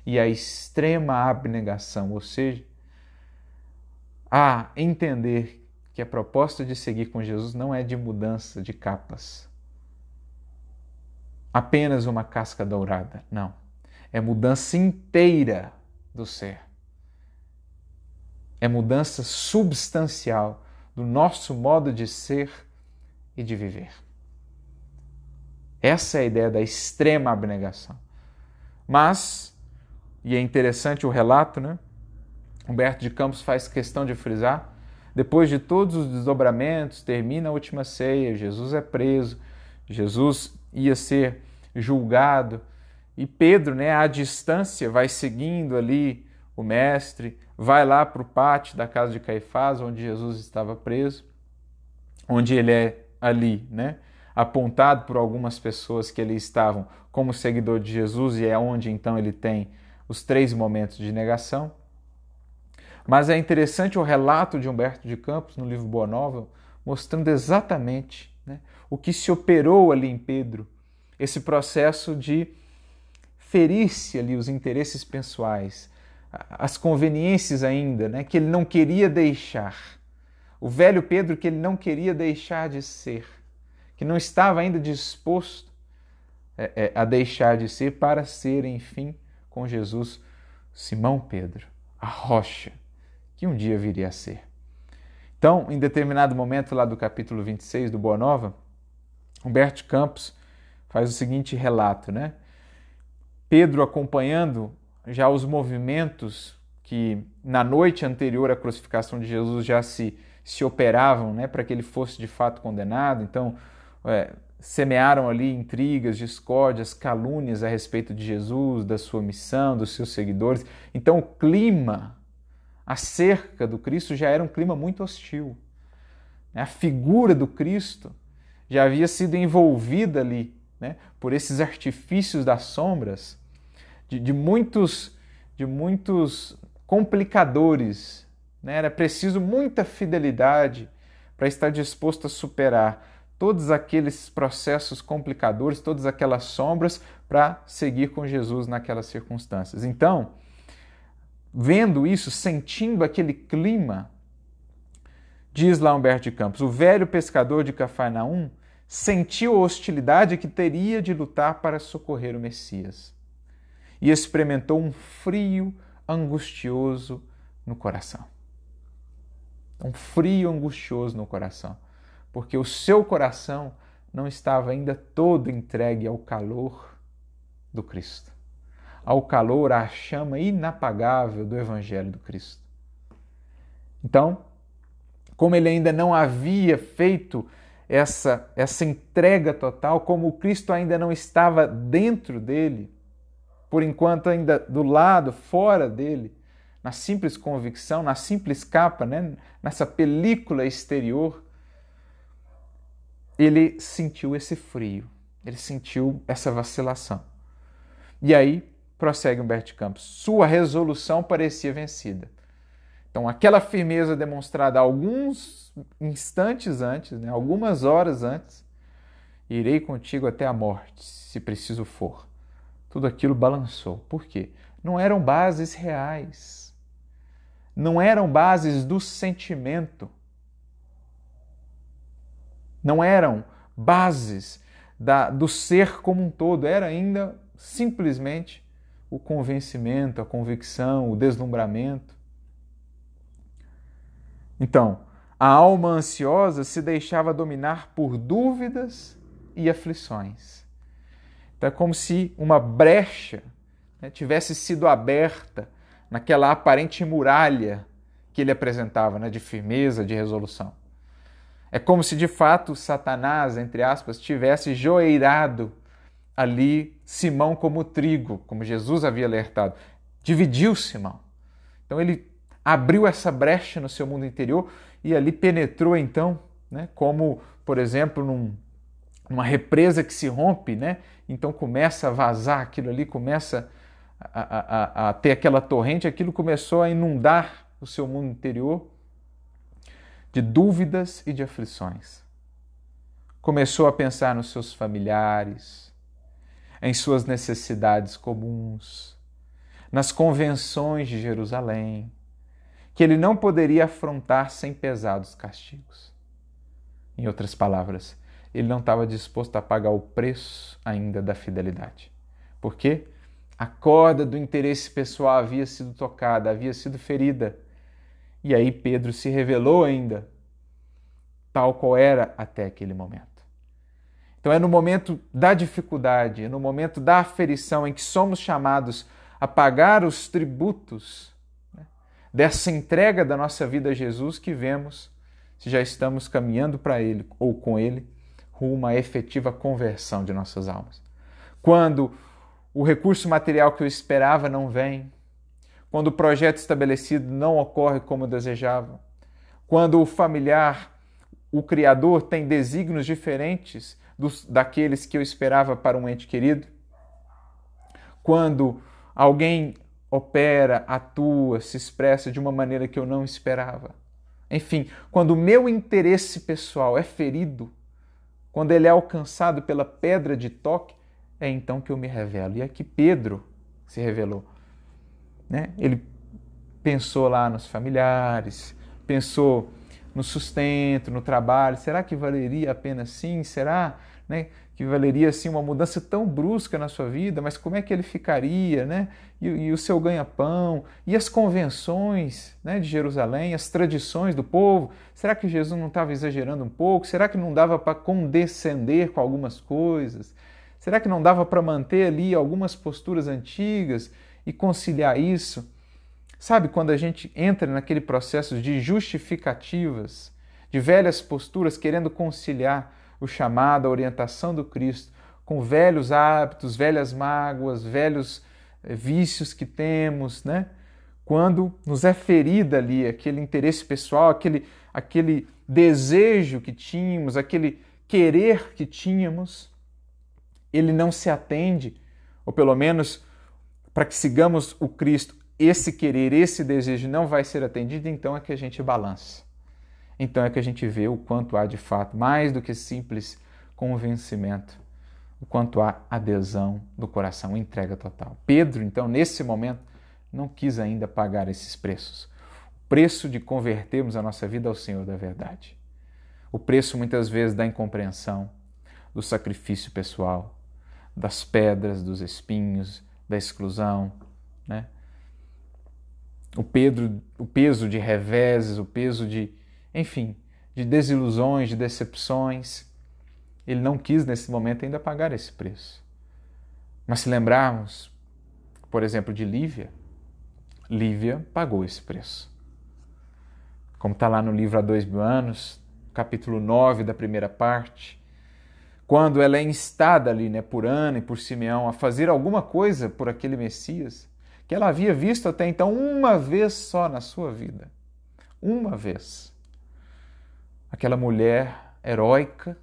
e a extrema abnegação, ou seja, a entender que a proposta de seguir com Jesus não é de mudança de capas, apenas uma casca dourada, não. É mudança inteira do ser. É mudança substancial do nosso modo de ser e de viver. Essa é a ideia da extrema abnegação. Mas, e é interessante o relato, né? Humberto de Campos faz questão de frisar, depois de todos os desdobramentos, termina a última ceia, Jesus é preso, Jesus ia ser julgado, e Pedro, né, à distância, vai seguindo ali o mestre, vai lá para o pátio da casa de Caifás, onde Jesus estava preso, onde ele é ali, né, apontado por algumas pessoas que ali estavam como seguidor de Jesus, e é onde então ele tem os três momentos de negação. Mas é interessante o relato de Humberto de Campos no livro Boa Nova, mostrando exatamente né, o que se operou ali em Pedro, esse processo de ferir-se ali os interesses pessoais, as conveniências ainda, né, que ele não queria deixar. O velho Pedro que ele não queria deixar de ser, que não estava ainda disposto é, é, a deixar de ser para ser, enfim, com Jesus, Simão Pedro, a rocha que um dia viria a ser. Então, em determinado momento lá do capítulo 26 do Boa Nova, Humberto Campos faz o seguinte relato, né? Pedro acompanhando já os movimentos que na noite anterior à crucificação de Jesus já se, se operavam né, para que ele fosse de fato condenado. Então, é, semearam ali intrigas, discórdias, calúnias a respeito de Jesus, da sua missão, dos seus seguidores. Então, o clima acerca do Cristo já era um clima muito hostil. A figura do Cristo já havia sido envolvida ali né, por esses artifícios das sombras, de, de muitos, de muitos complicadores. Né? Era preciso muita fidelidade para estar disposto a superar todos aqueles processos complicadores, todas aquelas sombras, para seguir com Jesus naquelas circunstâncias. Então, vendo isso, sentindo aquele clima, diz lá Humberto de Campos, o velho pescador de Cafarnaum sentiu a hostilidade que teria de lutar para socorrer o Messias e experimentou um frio angustioso no coração. Um frio angustioso no coração, porque o seu coração não estava ainda todo entregue ao calor do Cristo ao calor, à chama inapagável do Evangelho do Cristo. Então, como ele ainda não havia feito essa, essa entrega total, como o Cristo ainda não estava dentro dele, por enquanto ainda do lado, fora dele, na simples convicção, na simples capa, né? nessa película exterior, ele sentiu esse frio, ele sentiu essa vacilação. E aí prossegue Humberto Campos, sua resolução parecia vencida. Então, aquela firmeza demonstrada alguns instantes antes, né, algumas horas antes, Irei contigo até a morte, se preciso for. Tudo aquilo balançou. Por quê? Não eram bases reais. Não eram bases do sentimento. Não eram bases da, do ser como um todo. Era ainda simplesmente o convencimento, a convicção, o deslumbramento. Então, a alma ansiosa se deixava dominar por dúvidas e aflições. Então é como se uma brecha né, tivesse sido aberta naquela aparente muralha que ele apresentava, né, de firmeza, de resolução. É como se de fato Satanás, entre aspas, tivesse joeirado ali Simão como trigo, como Jesus havia alertado. Dividiu Simão. Então ele abriu essa brecha no seu mundo interior e ali penetrou então, né, como, por exemplo, num, uma represa que se rompe, né? Então começa a vazar aquilo ali, começa a, a, a, ter aquela torrente, aquilo começou a inundar o seu mundo interior de dúvidas e de aflições. Começou a pensar nos seus familiares, em suas necessidades comuns, nas convenções de Jerusalém, que ele não poderia afrontar sem pesados castigos. Em outras palavras, ele não estava disposto a pagar o preço ainda da fidelidade. Por quê? A corda do interesse pessoal havia sido tocada, havia sido ferida. E aí Pedro se revelou ainda, tal qual era até aquele momento. Então é no momento da dificuldade, é no momento da aferição em que somos chamados a pagar os tributos né, dessa entrega da nossa vida a Jesus que vemos se já estamos caminhando para Ele ou com Ele rumo à efetiva conversão de nossas almas. Quando o recurso material que eu esperava não vem, quando o projeto estabelecido não ocorre como eu desejava, quando o familiar, o Criador, tem desígnios diferentes dos, daqueles que eu esperava para um ente querido, quando alguém opera, atua, se expressa de uma maneira que eu não esperava. Enfim, quando o meu interesse pessoal é ferido, quando ele é alcançado pela pedra de toque, é então que eu me revelo. E é que Pedro se revelou. Né? Ele pensou lá nos familiares, pensou no sustento, no trabalho. Será que valeria a pena sim? Será né, que valeria assim uma mudança tão brusca na sua vida? Mas como é que ele ficaria? Né? E, e o seu ganha-pão? E as convenções né, de Jerusalém, as tradições do povo? Será que Jesus não estava exagerando um pouco? Será que não dava para condescender com algumas coisas? Será que não dava para manter ali algumas posturas antigas e conciliar isso? Sabe quando a gente entra naquele processo de justificativas, de velhas posturas querendo conciliar o chamado, a orientação do Cristo com velhos hábitos, velhas mágoas, velhos eh, vícios que temos, né? Quando nos é ferida ali aquele interesse pessoal, aquele, aquele desejo que tínhamos, aquele querer que tínhamos, ele não se atende, ou pelo menos para que sigamos o Cristo, esse querer, esse desejo não vai ser atendido, então é que a gente balança. Então é que a gente vê o quanto há de fato, mais do que simples convencimento, o quanto há adesão do coração, entrega total. Pedro, então, nesse momento, não quis ainda pagar esses preços. O preço de convertermos a nossa vida ao Senhor da verdade. O preço, muitas vezes, da incompreensão, do sacrifício pessoal, das pedras, dos espinhos, da exclusão, né? O, Pedro, o peso de reveses, o peso de, enfim, de desilusões, de decepções. Ele não quis nesse momento ainda pagar esse preço. Mas se lembrarmos, por exemplo, de Lívia, Lívia pagou esse preço. Como está lá no livro Há Dois Mil Anos, capítulo 9 da primeira parte, quando ela é instada ali, né, por Ana e por Simeão a fazer alguma coisa por aquele Messias que ela havia visto até então uma vez só na sua vida. Uma vez. Aquela mulher heróica,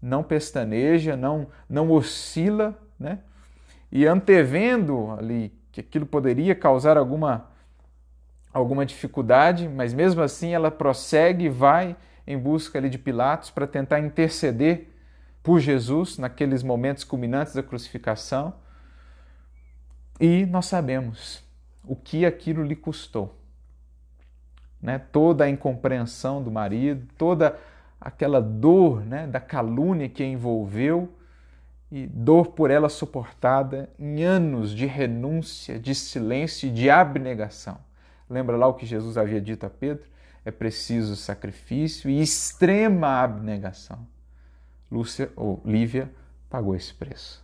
não pestaneja, não, não oscila, né? E antevendo ali que aquilo poderia causar alguma, alguma dificuldade, mas mesmo assim ela prossegue e vai em busca ali de Pilatos para tentar interceder por Jesus naqueles momentos culminantes da crucificação. E nós sabemos o que aquilo lhe custou. Né? Toda a incompreensão do marido, toda aquela dor né, da calúnia que a envolveu e dor por ela suportada em anos de renúncia, de silêncio e de abnegação. Lembra lá o que Jesus havia dito a Pedro? É preciso sacrifício e extrema abnegação. Lúcia ou Lívia pagou esse preço.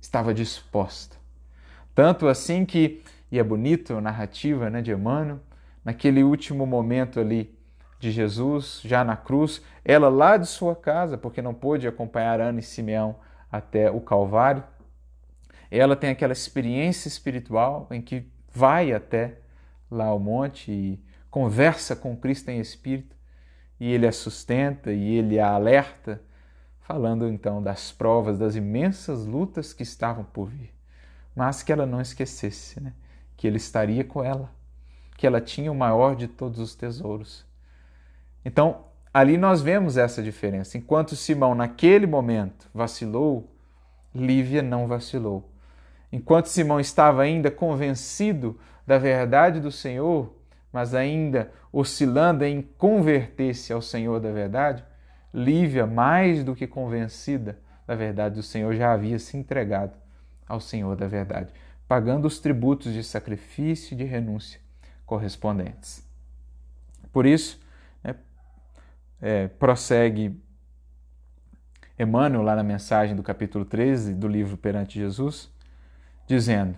Estava disposta. Tanto assim que, e é bonito a narrativa né, de Emmanuel, naquele último momento ali de Jesus, já na cruz, ela lá de sua casa, porque não pôde acompanhar Ana e Simeão até o Calvário, ela tem aquela experiência espiritual em que vai até lá ao monte e conversa com Cristo em espírito, e ele a sustenta e ele a alerta, falando então das provas, das imensas lutas que estavam por vir, mas que ela não esquecesse, né? que ele estaria com ela, que ela tinha o maior de todos os tesouros então, ali nós vemos essa diferença. Enquanto Simão, naquele momento, vacilou, Lívia não vacilou. Enquanto Simão estava ainda convencido da verdade do Senhor, mas ainda oscilando em converter-se ao Senhor da verdade, Lívia, mais do que convencida da verdade do Senhor, já havia se entregado ao Senhor da verdade, pagando os tributos de sacrifício e de renúncia correspondentes. Por isso, é, prossegue Emmanuel lá na mensagem do capítulo 13 do livro Perante Jesus, dizendo: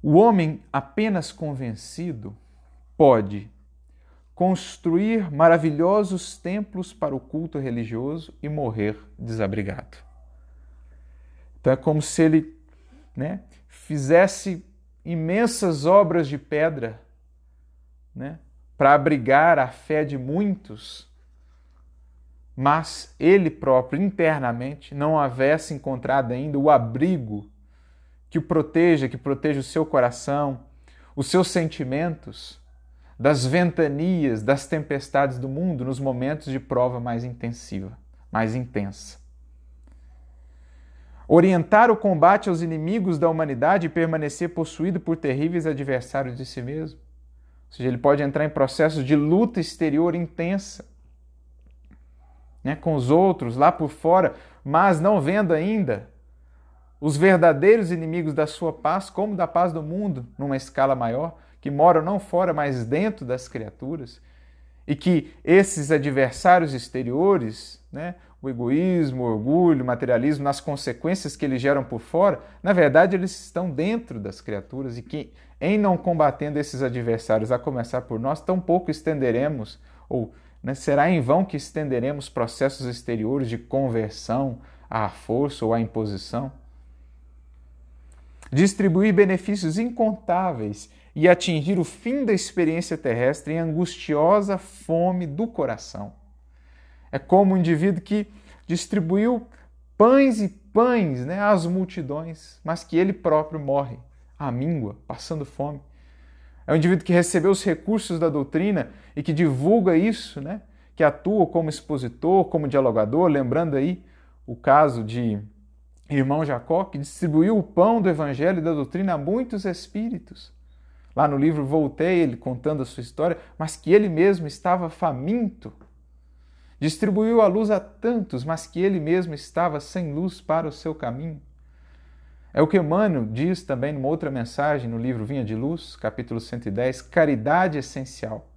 O homem apenas convencido pode construir maravilhosos templos para o culto religioso e morrer desabrigado. Então é como se ele né, fizesse imensas obras de pedra né, para abrigar a fé de muitos mas ele próprio internamente não houvesse encontrado ainda o abrigo que o proteja, que proteja o seu coração, os seus sentimentos das ventanias, das tempestades do mundo nos momentos de prova mais intensiva, mais intensa. Orientar o combate aos inimigos da humanidade e permanecer possuído por terríveis adversários de si mesmo. Ou seja, ele pode entrar em processos de luta exterior intensa né, com os outros lá por fora, mas não vendo ainda os verdadeiros inimigos da sua paz, como da paz do mundo, numa escala maior, que moram não fora, mas dentro das criaturas, e que esses adversários exteriores, né, o egoísmo, o orgulho, o materialismo, nas consequências que eles geram por fora, na verdade eles estão dentro das criaturas e que, em não combatendo esses adversários, a começar por nós, tão pouco estenderemos ou né? Será em vão que estenderemos processos exteriores de conversão à força ou à imposição? Distribuir benefícios incontáveis e atingir o fim da experiência terrestre em angustiosa fome do coração. É como um indivíduo que distribuiu pães e pães né, às multidões, mas que ele próprio morre à míngua, passando fome. É um indivíduo que recebeu os recursos da doutrina e que divulga isso, né? que atua como expositor, como dialogador, lembrando aí o caso de irmão Jacó, que distribuiu o pão do evangelho e da doutrina a muitos espíritos. Lá no livro Voltei, ele contando a sua história, mas que ele mesmo estava faminto. Distribuiu a luz a tantos, mas que ele mesmo estava sem luz para o seu caminho. É o que Emmanuel diz também numa outra mensagem no livro Vinha de Luz, capítulo 110, caridade essencial.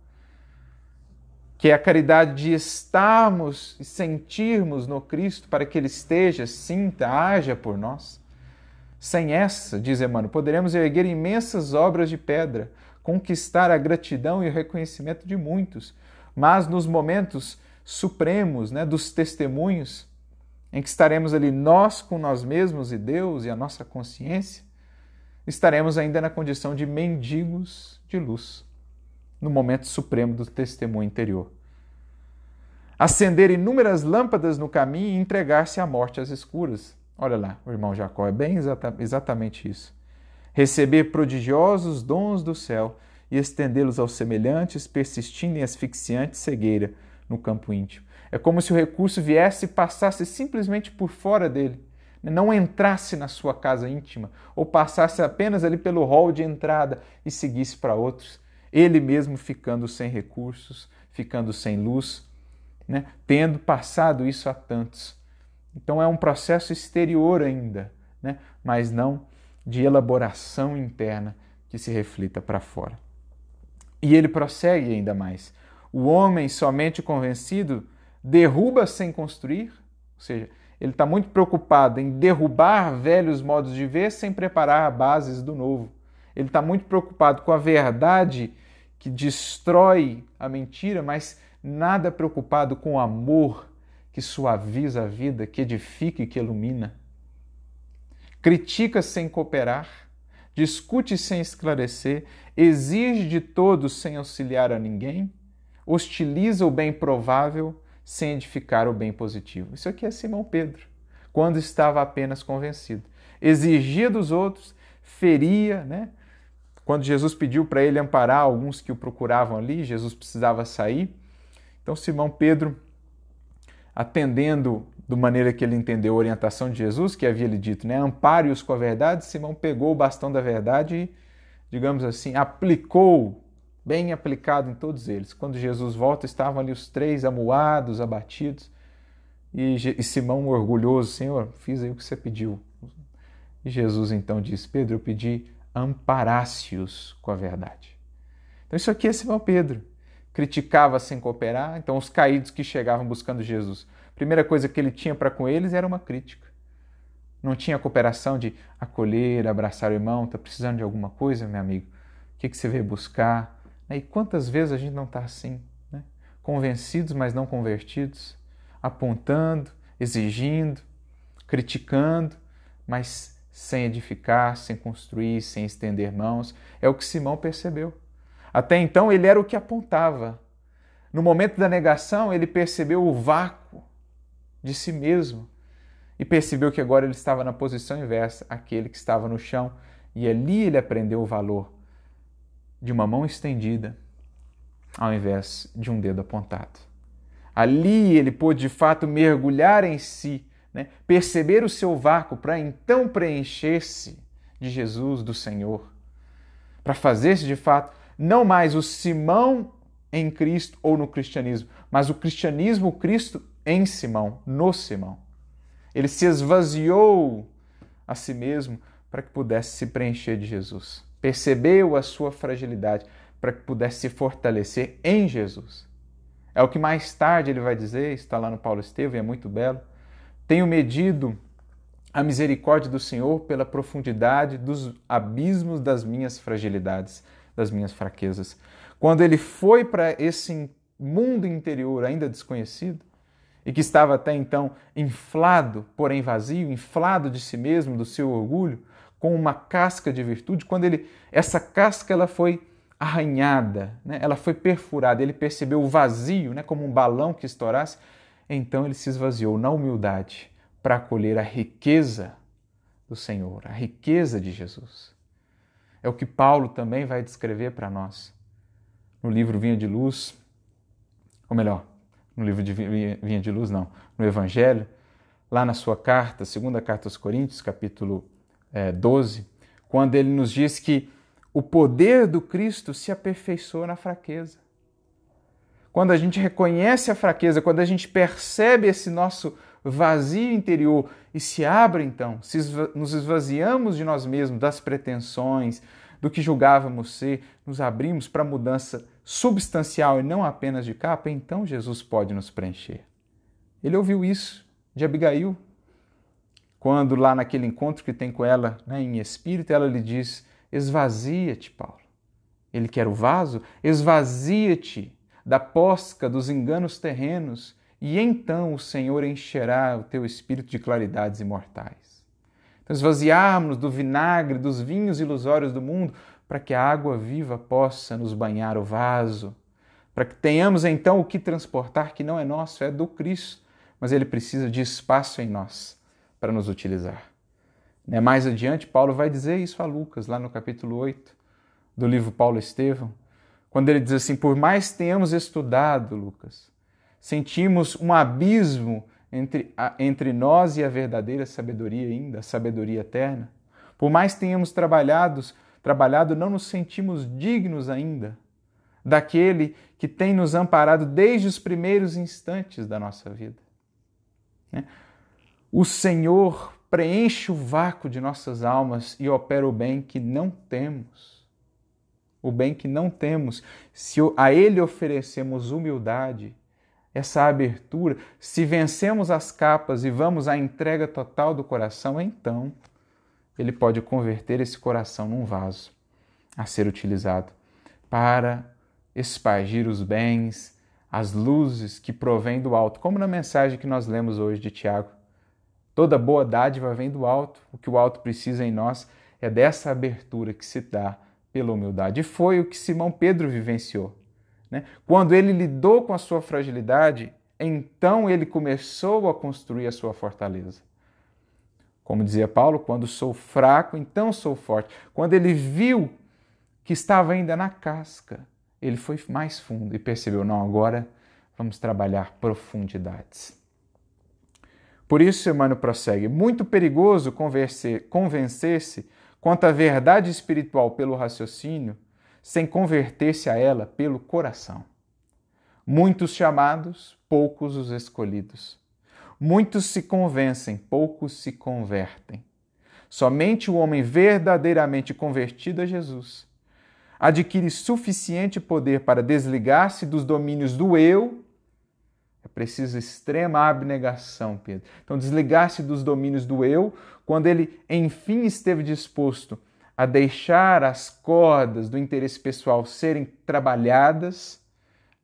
Que é a caridade de estarmos e sentirmos no Cristo para que Ele esteja, sinta, haja por nós. Sem essa, diz Emmanuel, poderemos erguer imensas obras de pedra, conquistar a gratidão e o reconhecimento de muitos, mas nos momentos supremos né, dos testemunhos, em que estaremos ali nós com nós mesmos e Deus e a nossa consciência, estaremos ainda na condição de mendigos de luz, no momento supremo do testemunho interior. Acender inúmeras lâmpadas no caminho e entregar-se à morte às escuras. Olha lá, o irmão Jacó, é bem exata, exatamente isso. Receber prodigiosos dons do céu e estendê-los aos semelhantes, persistindo em asfixiante cegueira no campo íntimo. É como se o recurso viesse e passasse simplesmente por fora dele, né? não entrasse na sua casa íntima ou passasse apenas ali pelo hall de entrada e seguisse para outros, ele mesmo ficando sem recursos, ficando sem luz, né? tendo passado isso a tantos. Então é um processo exterior ainda, né? mas não de elaboração interna que se reflita para fora. E ele prossegue ainda mais. O homem somente convencido derruba sem construir, ou seja, ele está muito preocupado em derrubar velhos modos de ver sem preparar bases do novo. Ele está muito preocupado com a verdade que destrói a mentira, mas nada preocupado com o amor que suaviza a vida, que edifica e que ilumina. Critica sem cooperar, discute sem esclarecer, exige de todos sem auxiliar a ninguém, hostiliza o bem provável sem edificar o bem positivo. Isso aqui é Simão Pedro, quando estava apenas convencido. Exigia dos outros, feria, né? Quando Jesus pediu para ele amparar alguns que o procuravam ali, Jesus precisava sair. Então Simão Pedro, atendendo da maneira que ele entendeu a orientação de Jesus, que havia lhe dito, né? Ampare-os com a verdade. Simão pegou o bastão da verdade e, digamos assim, aplicou, bem aplicado em todos eles. Quando Jesus volta, estavam ali os três amuados, abatidos. E, e Simão, orgulhoso, Senhor, fiz aí o que você pediu. E Jesus então disse: Pedro, eu pedi amparasse-os com a verdade. Então, isso aqui é Simão Pedro. Criticava sem cooperar, então os caídos que chegavam buscando Jesus a primeira coisa que ele tinha para com eles era uma crítica. Não tinha cooperação de acolher, abraçar o irmão, está precisando de alguma coisa, meu amigo? O que, que você veio buscar? E quantas vezes a gente não está assim? Né? Convencidos, mas não convertidos, apontando, exigindo, criticando, mas sem edificar, sem construir, sem estender mãos. É o que Simão percebeu. Até então ele era o que apontava. No momento da negação, ele percebeu o vácuo de si mesmo e percebeu que agora ele estava na posição inversa, aquele que estava no chão, e ali ele aprendeu o valor de uma mão estendida ao invés de um dedo apontado. Ali ele pôde de fato mergulhar em si, né? perceber o seu vácuo para então preencher-se de Jesus, do Senhor, para fazer-se de fato não mais o Simão em Cristo ou no cristianismo, mas o cristianismo, o Cristo em Simão, no Simão. Ele se esvaziou a si mesmo para que pudesse se preencher de Jesus. Percebeu a sua fragilidade para que pudesse se fortalecer em Jesus. É o que mais tarde ele vai dizer, está lá no Paulo Estevam, e é muito belo. Tenho medido a misericórdia do Senhor pela profundidade dos abismos das minhas fragilidades, das minhas fraquezas. Quando ele foi para esse mundo interior ainda desconhecido, e que estava até então inflado, porém vazio, inflado de si mesmo, do seu orgulho, com uma casca de virtude, quando ele essa casca ela foi arranhada, né? ela foi perfurada, ele percebeu o vazio, né? como um balão que estourasse, então ele se esvaziou na humildade para acolher a riqueza do Senhor, a riqueza de Jesus. É o que Paulo também vai descrever para nós no livro Vinha de Luz, ou melhor, no livro de Vinha de Luz, não, no Evangelho, lá na sua carta, segunda carta aos Coríntios, capítulo é, 12, quando ele nos diz que o poder do Cristo se aperfeiçoa na fraqueza. Quando a gente reconhece a fraqueza, quando a gente percebe esse nosso vazio interior e se abre então, se nos esvaziamos de nós mesmos, das pretensões, do que julgávamos ser, nos abrimos para a mudança substancial e não apenas de capa, então Jesus pode nos preencher. Ele ouviu isso de Abigail, quando lá naquele encontro que tem com ela né, em espírito, ela lhe diz: Esvazia-te, Paulo. Ele quer o vaso? Esvazia-te da posca dos enganos terrenos, e então o Senhor encherá o teu espírito de claridades imortais. Então, esvaziarmos do vinagre, dos vinhos ilusórios do mundo, para que a água viva possa nos banhar o vaso, para que tenhamos então o que transportar que não é nosso, é do Cristo, mas ele precisa de espaço em nós para nos utilizar. Né, mais adiante, Paulo vai dizer isso a Lucas, lá no capítulo 8 do livro Paulo Estevão, quando ele diz assim: Por mais tenhamos estudado, Lucas, sentimos um abismo entre, a, entre nós e a verdadeira sabedoria ainda, a sabedoria eterna. Por mais tenhamos trabalhado, trabalhado, não nos sentimos dignos ainda daquele que tem nos amparado desde os primeiros instantes da nossa vida. Né? O Senhor preenche o vácuo de nossas almas e opera o bem que não temos. O bem que não temos. Se a Ele oferecemos humildade, essa abertura, se vencemos as capas e vamos à entrega total do coração, então Ele pode converter esse coração num vaso a ser utilizado para espargir os bens, as luzes que provêm do alto, como na mensagem que nós lemos hoje de Tiago. Toda boa dádiva vem do alto. O que o alto precisa em nós é dessa abertura que se dá pela humildade. E foi o que Simão Pedro vivenciou. Né? Quando ele lidou com a sua fragilidade, então ele começou a construir a sua fortaleza. Como dizia Paulo, quando sou fraco, então sou forte. Quando ele viu que estava ainda na casca, ele foi mais fundo e percebeu: não, agora vamos trabalhar profundidades. Por isso, Emmanuel prossegue: muito perigoso convencer-se quanto à verdade espiritual pelo raciocínio, sem converter-se a ela pelo coração. Muitos chamados, poucos os escolhidos. Muitos se convencem, poucos se convertem. Somente o homem verdadeiramente convertido a Jesus adquire suficiente poder para desligar-se dos domínios do eu. É preciso extrema abnegação, Pedro. Então, desligar-se dos domínios do eu, quando ele enfim esteve disposto a deixar as cordas do interesse pessoal serem trabalhadas,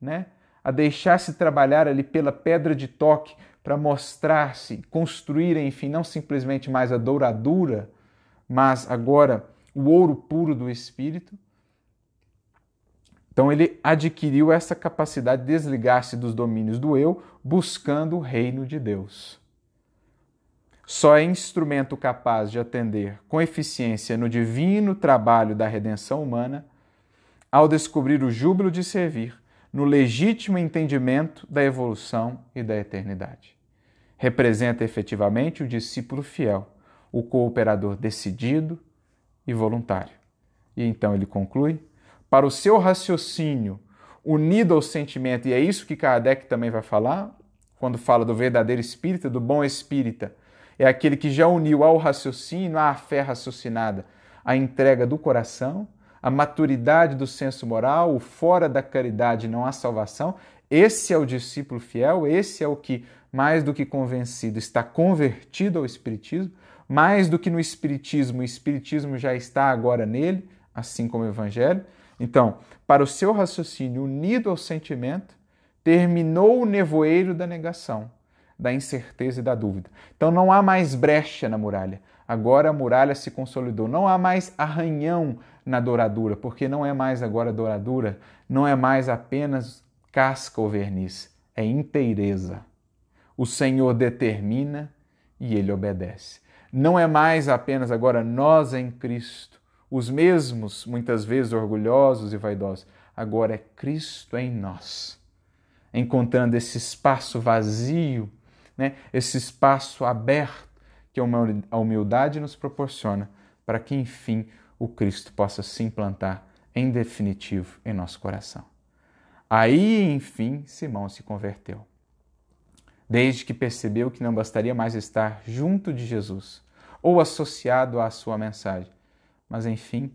né? a deixar-se trabalhar ali pela pedra de toque para mostrar-se, construir, enfim, não simplesmente mais a douradura, mas agora o ouro puro do espírito. Então ele adquiriu essa capacidade de desligar-se dos domínios do eu, buscando o reino de Deus. Só é instrumento capaz de atender com eficiência no divino trabalho da redenção humana ao descobrir o júbilo de servir no legítimo entendimento da evolução e da eternidade. Representa efetivamente o discípulo fiel, o cooperador decidido e voluntário. E então ele conclui: para o seu raciocínio unido ao sentimento, e é isso que Kardec também vai falar, quando fala do verdadeiro espírita, do bom espírita, é aquele que já uniu ao raciocínio, à fé raciocinada, a entrega do coração, a maturidade do senso moral, o fora da caridade não há salvação. Esse é o discípulo fiel, esse é o que, mais do que convencido, está convertido ao Espiritismo, mais do que no Espiritismo, o Espiritismo já está agora nele, assim como o Evangelho. Então, para o seu raciocínio unido ao sentimento, terminou o nevoeiro da negação, da incerteza e da dúvida. Então não há mais brecha na muralha. Agora a muralha se consolidou. Não há mais arranhão na douradura, porque não é mais agora douradura, não é mais apenas casca ou verniz, é inteireza. O Senhor determina e ele obedece. Não é mais apenas agora nós em Cristo, os mesmos, muitas vezes orgulhosos e vaidosos. Agora é Cristo em nós, encontrando esse espaço vazio, né? esse espaço aberto que a humildade nos proporciona, para que enfim o Cristo possa se implantar em definitivo em nosso coração. Aí, enfim, Simão se converteu. Desde que percebeu que não bastaria mais estar junto de Jesus ou associado à sua mensagem, mas enfim,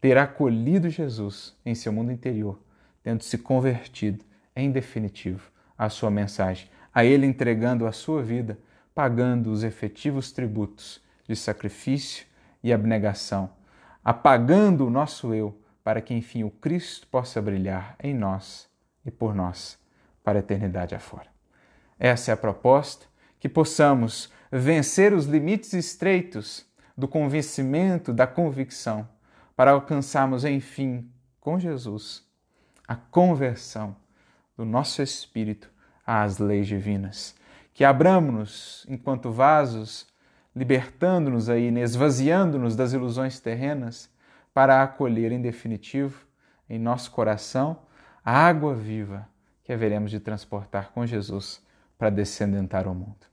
ter acolhido Jesus em seu mundo interior, tendo se convertido em definitivo à sua mensagem, a Ele entregando a sua vida, pagando os efetivos tributos de sacrifício e abnegação, apagando o nosso eu, para que enfim o Cristo possa brilhar em nós e por nós para a eternidade afora. Essa é a proposta, que possamos vencer os limites estreitos do convencimento, da convicção, para alcançarmos, enfim, com Jesus, a conversão do nosso espírito às leis divinas. Que abramos-nos enquanto vasos, libertando-nos aí, esvaziando-nos das ilusões terrenas, para acolher em definitivo em nosso coração a água viva que haveremos de transportar com Jesus para descendentar o mundo.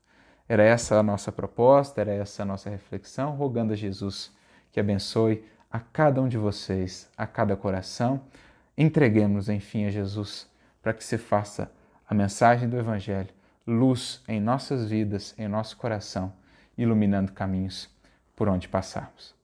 Era essa a nossa proposta, era essa a nossa reflexão, rogando a Jesus que abençoe a cada um de vocês, a cada coração. Entreguemos, enfim, a Jesus para que se faça a mensagem do Evangelho luz em nossas vidas, em nosso coração, iluminando caminhos por onde passarmos.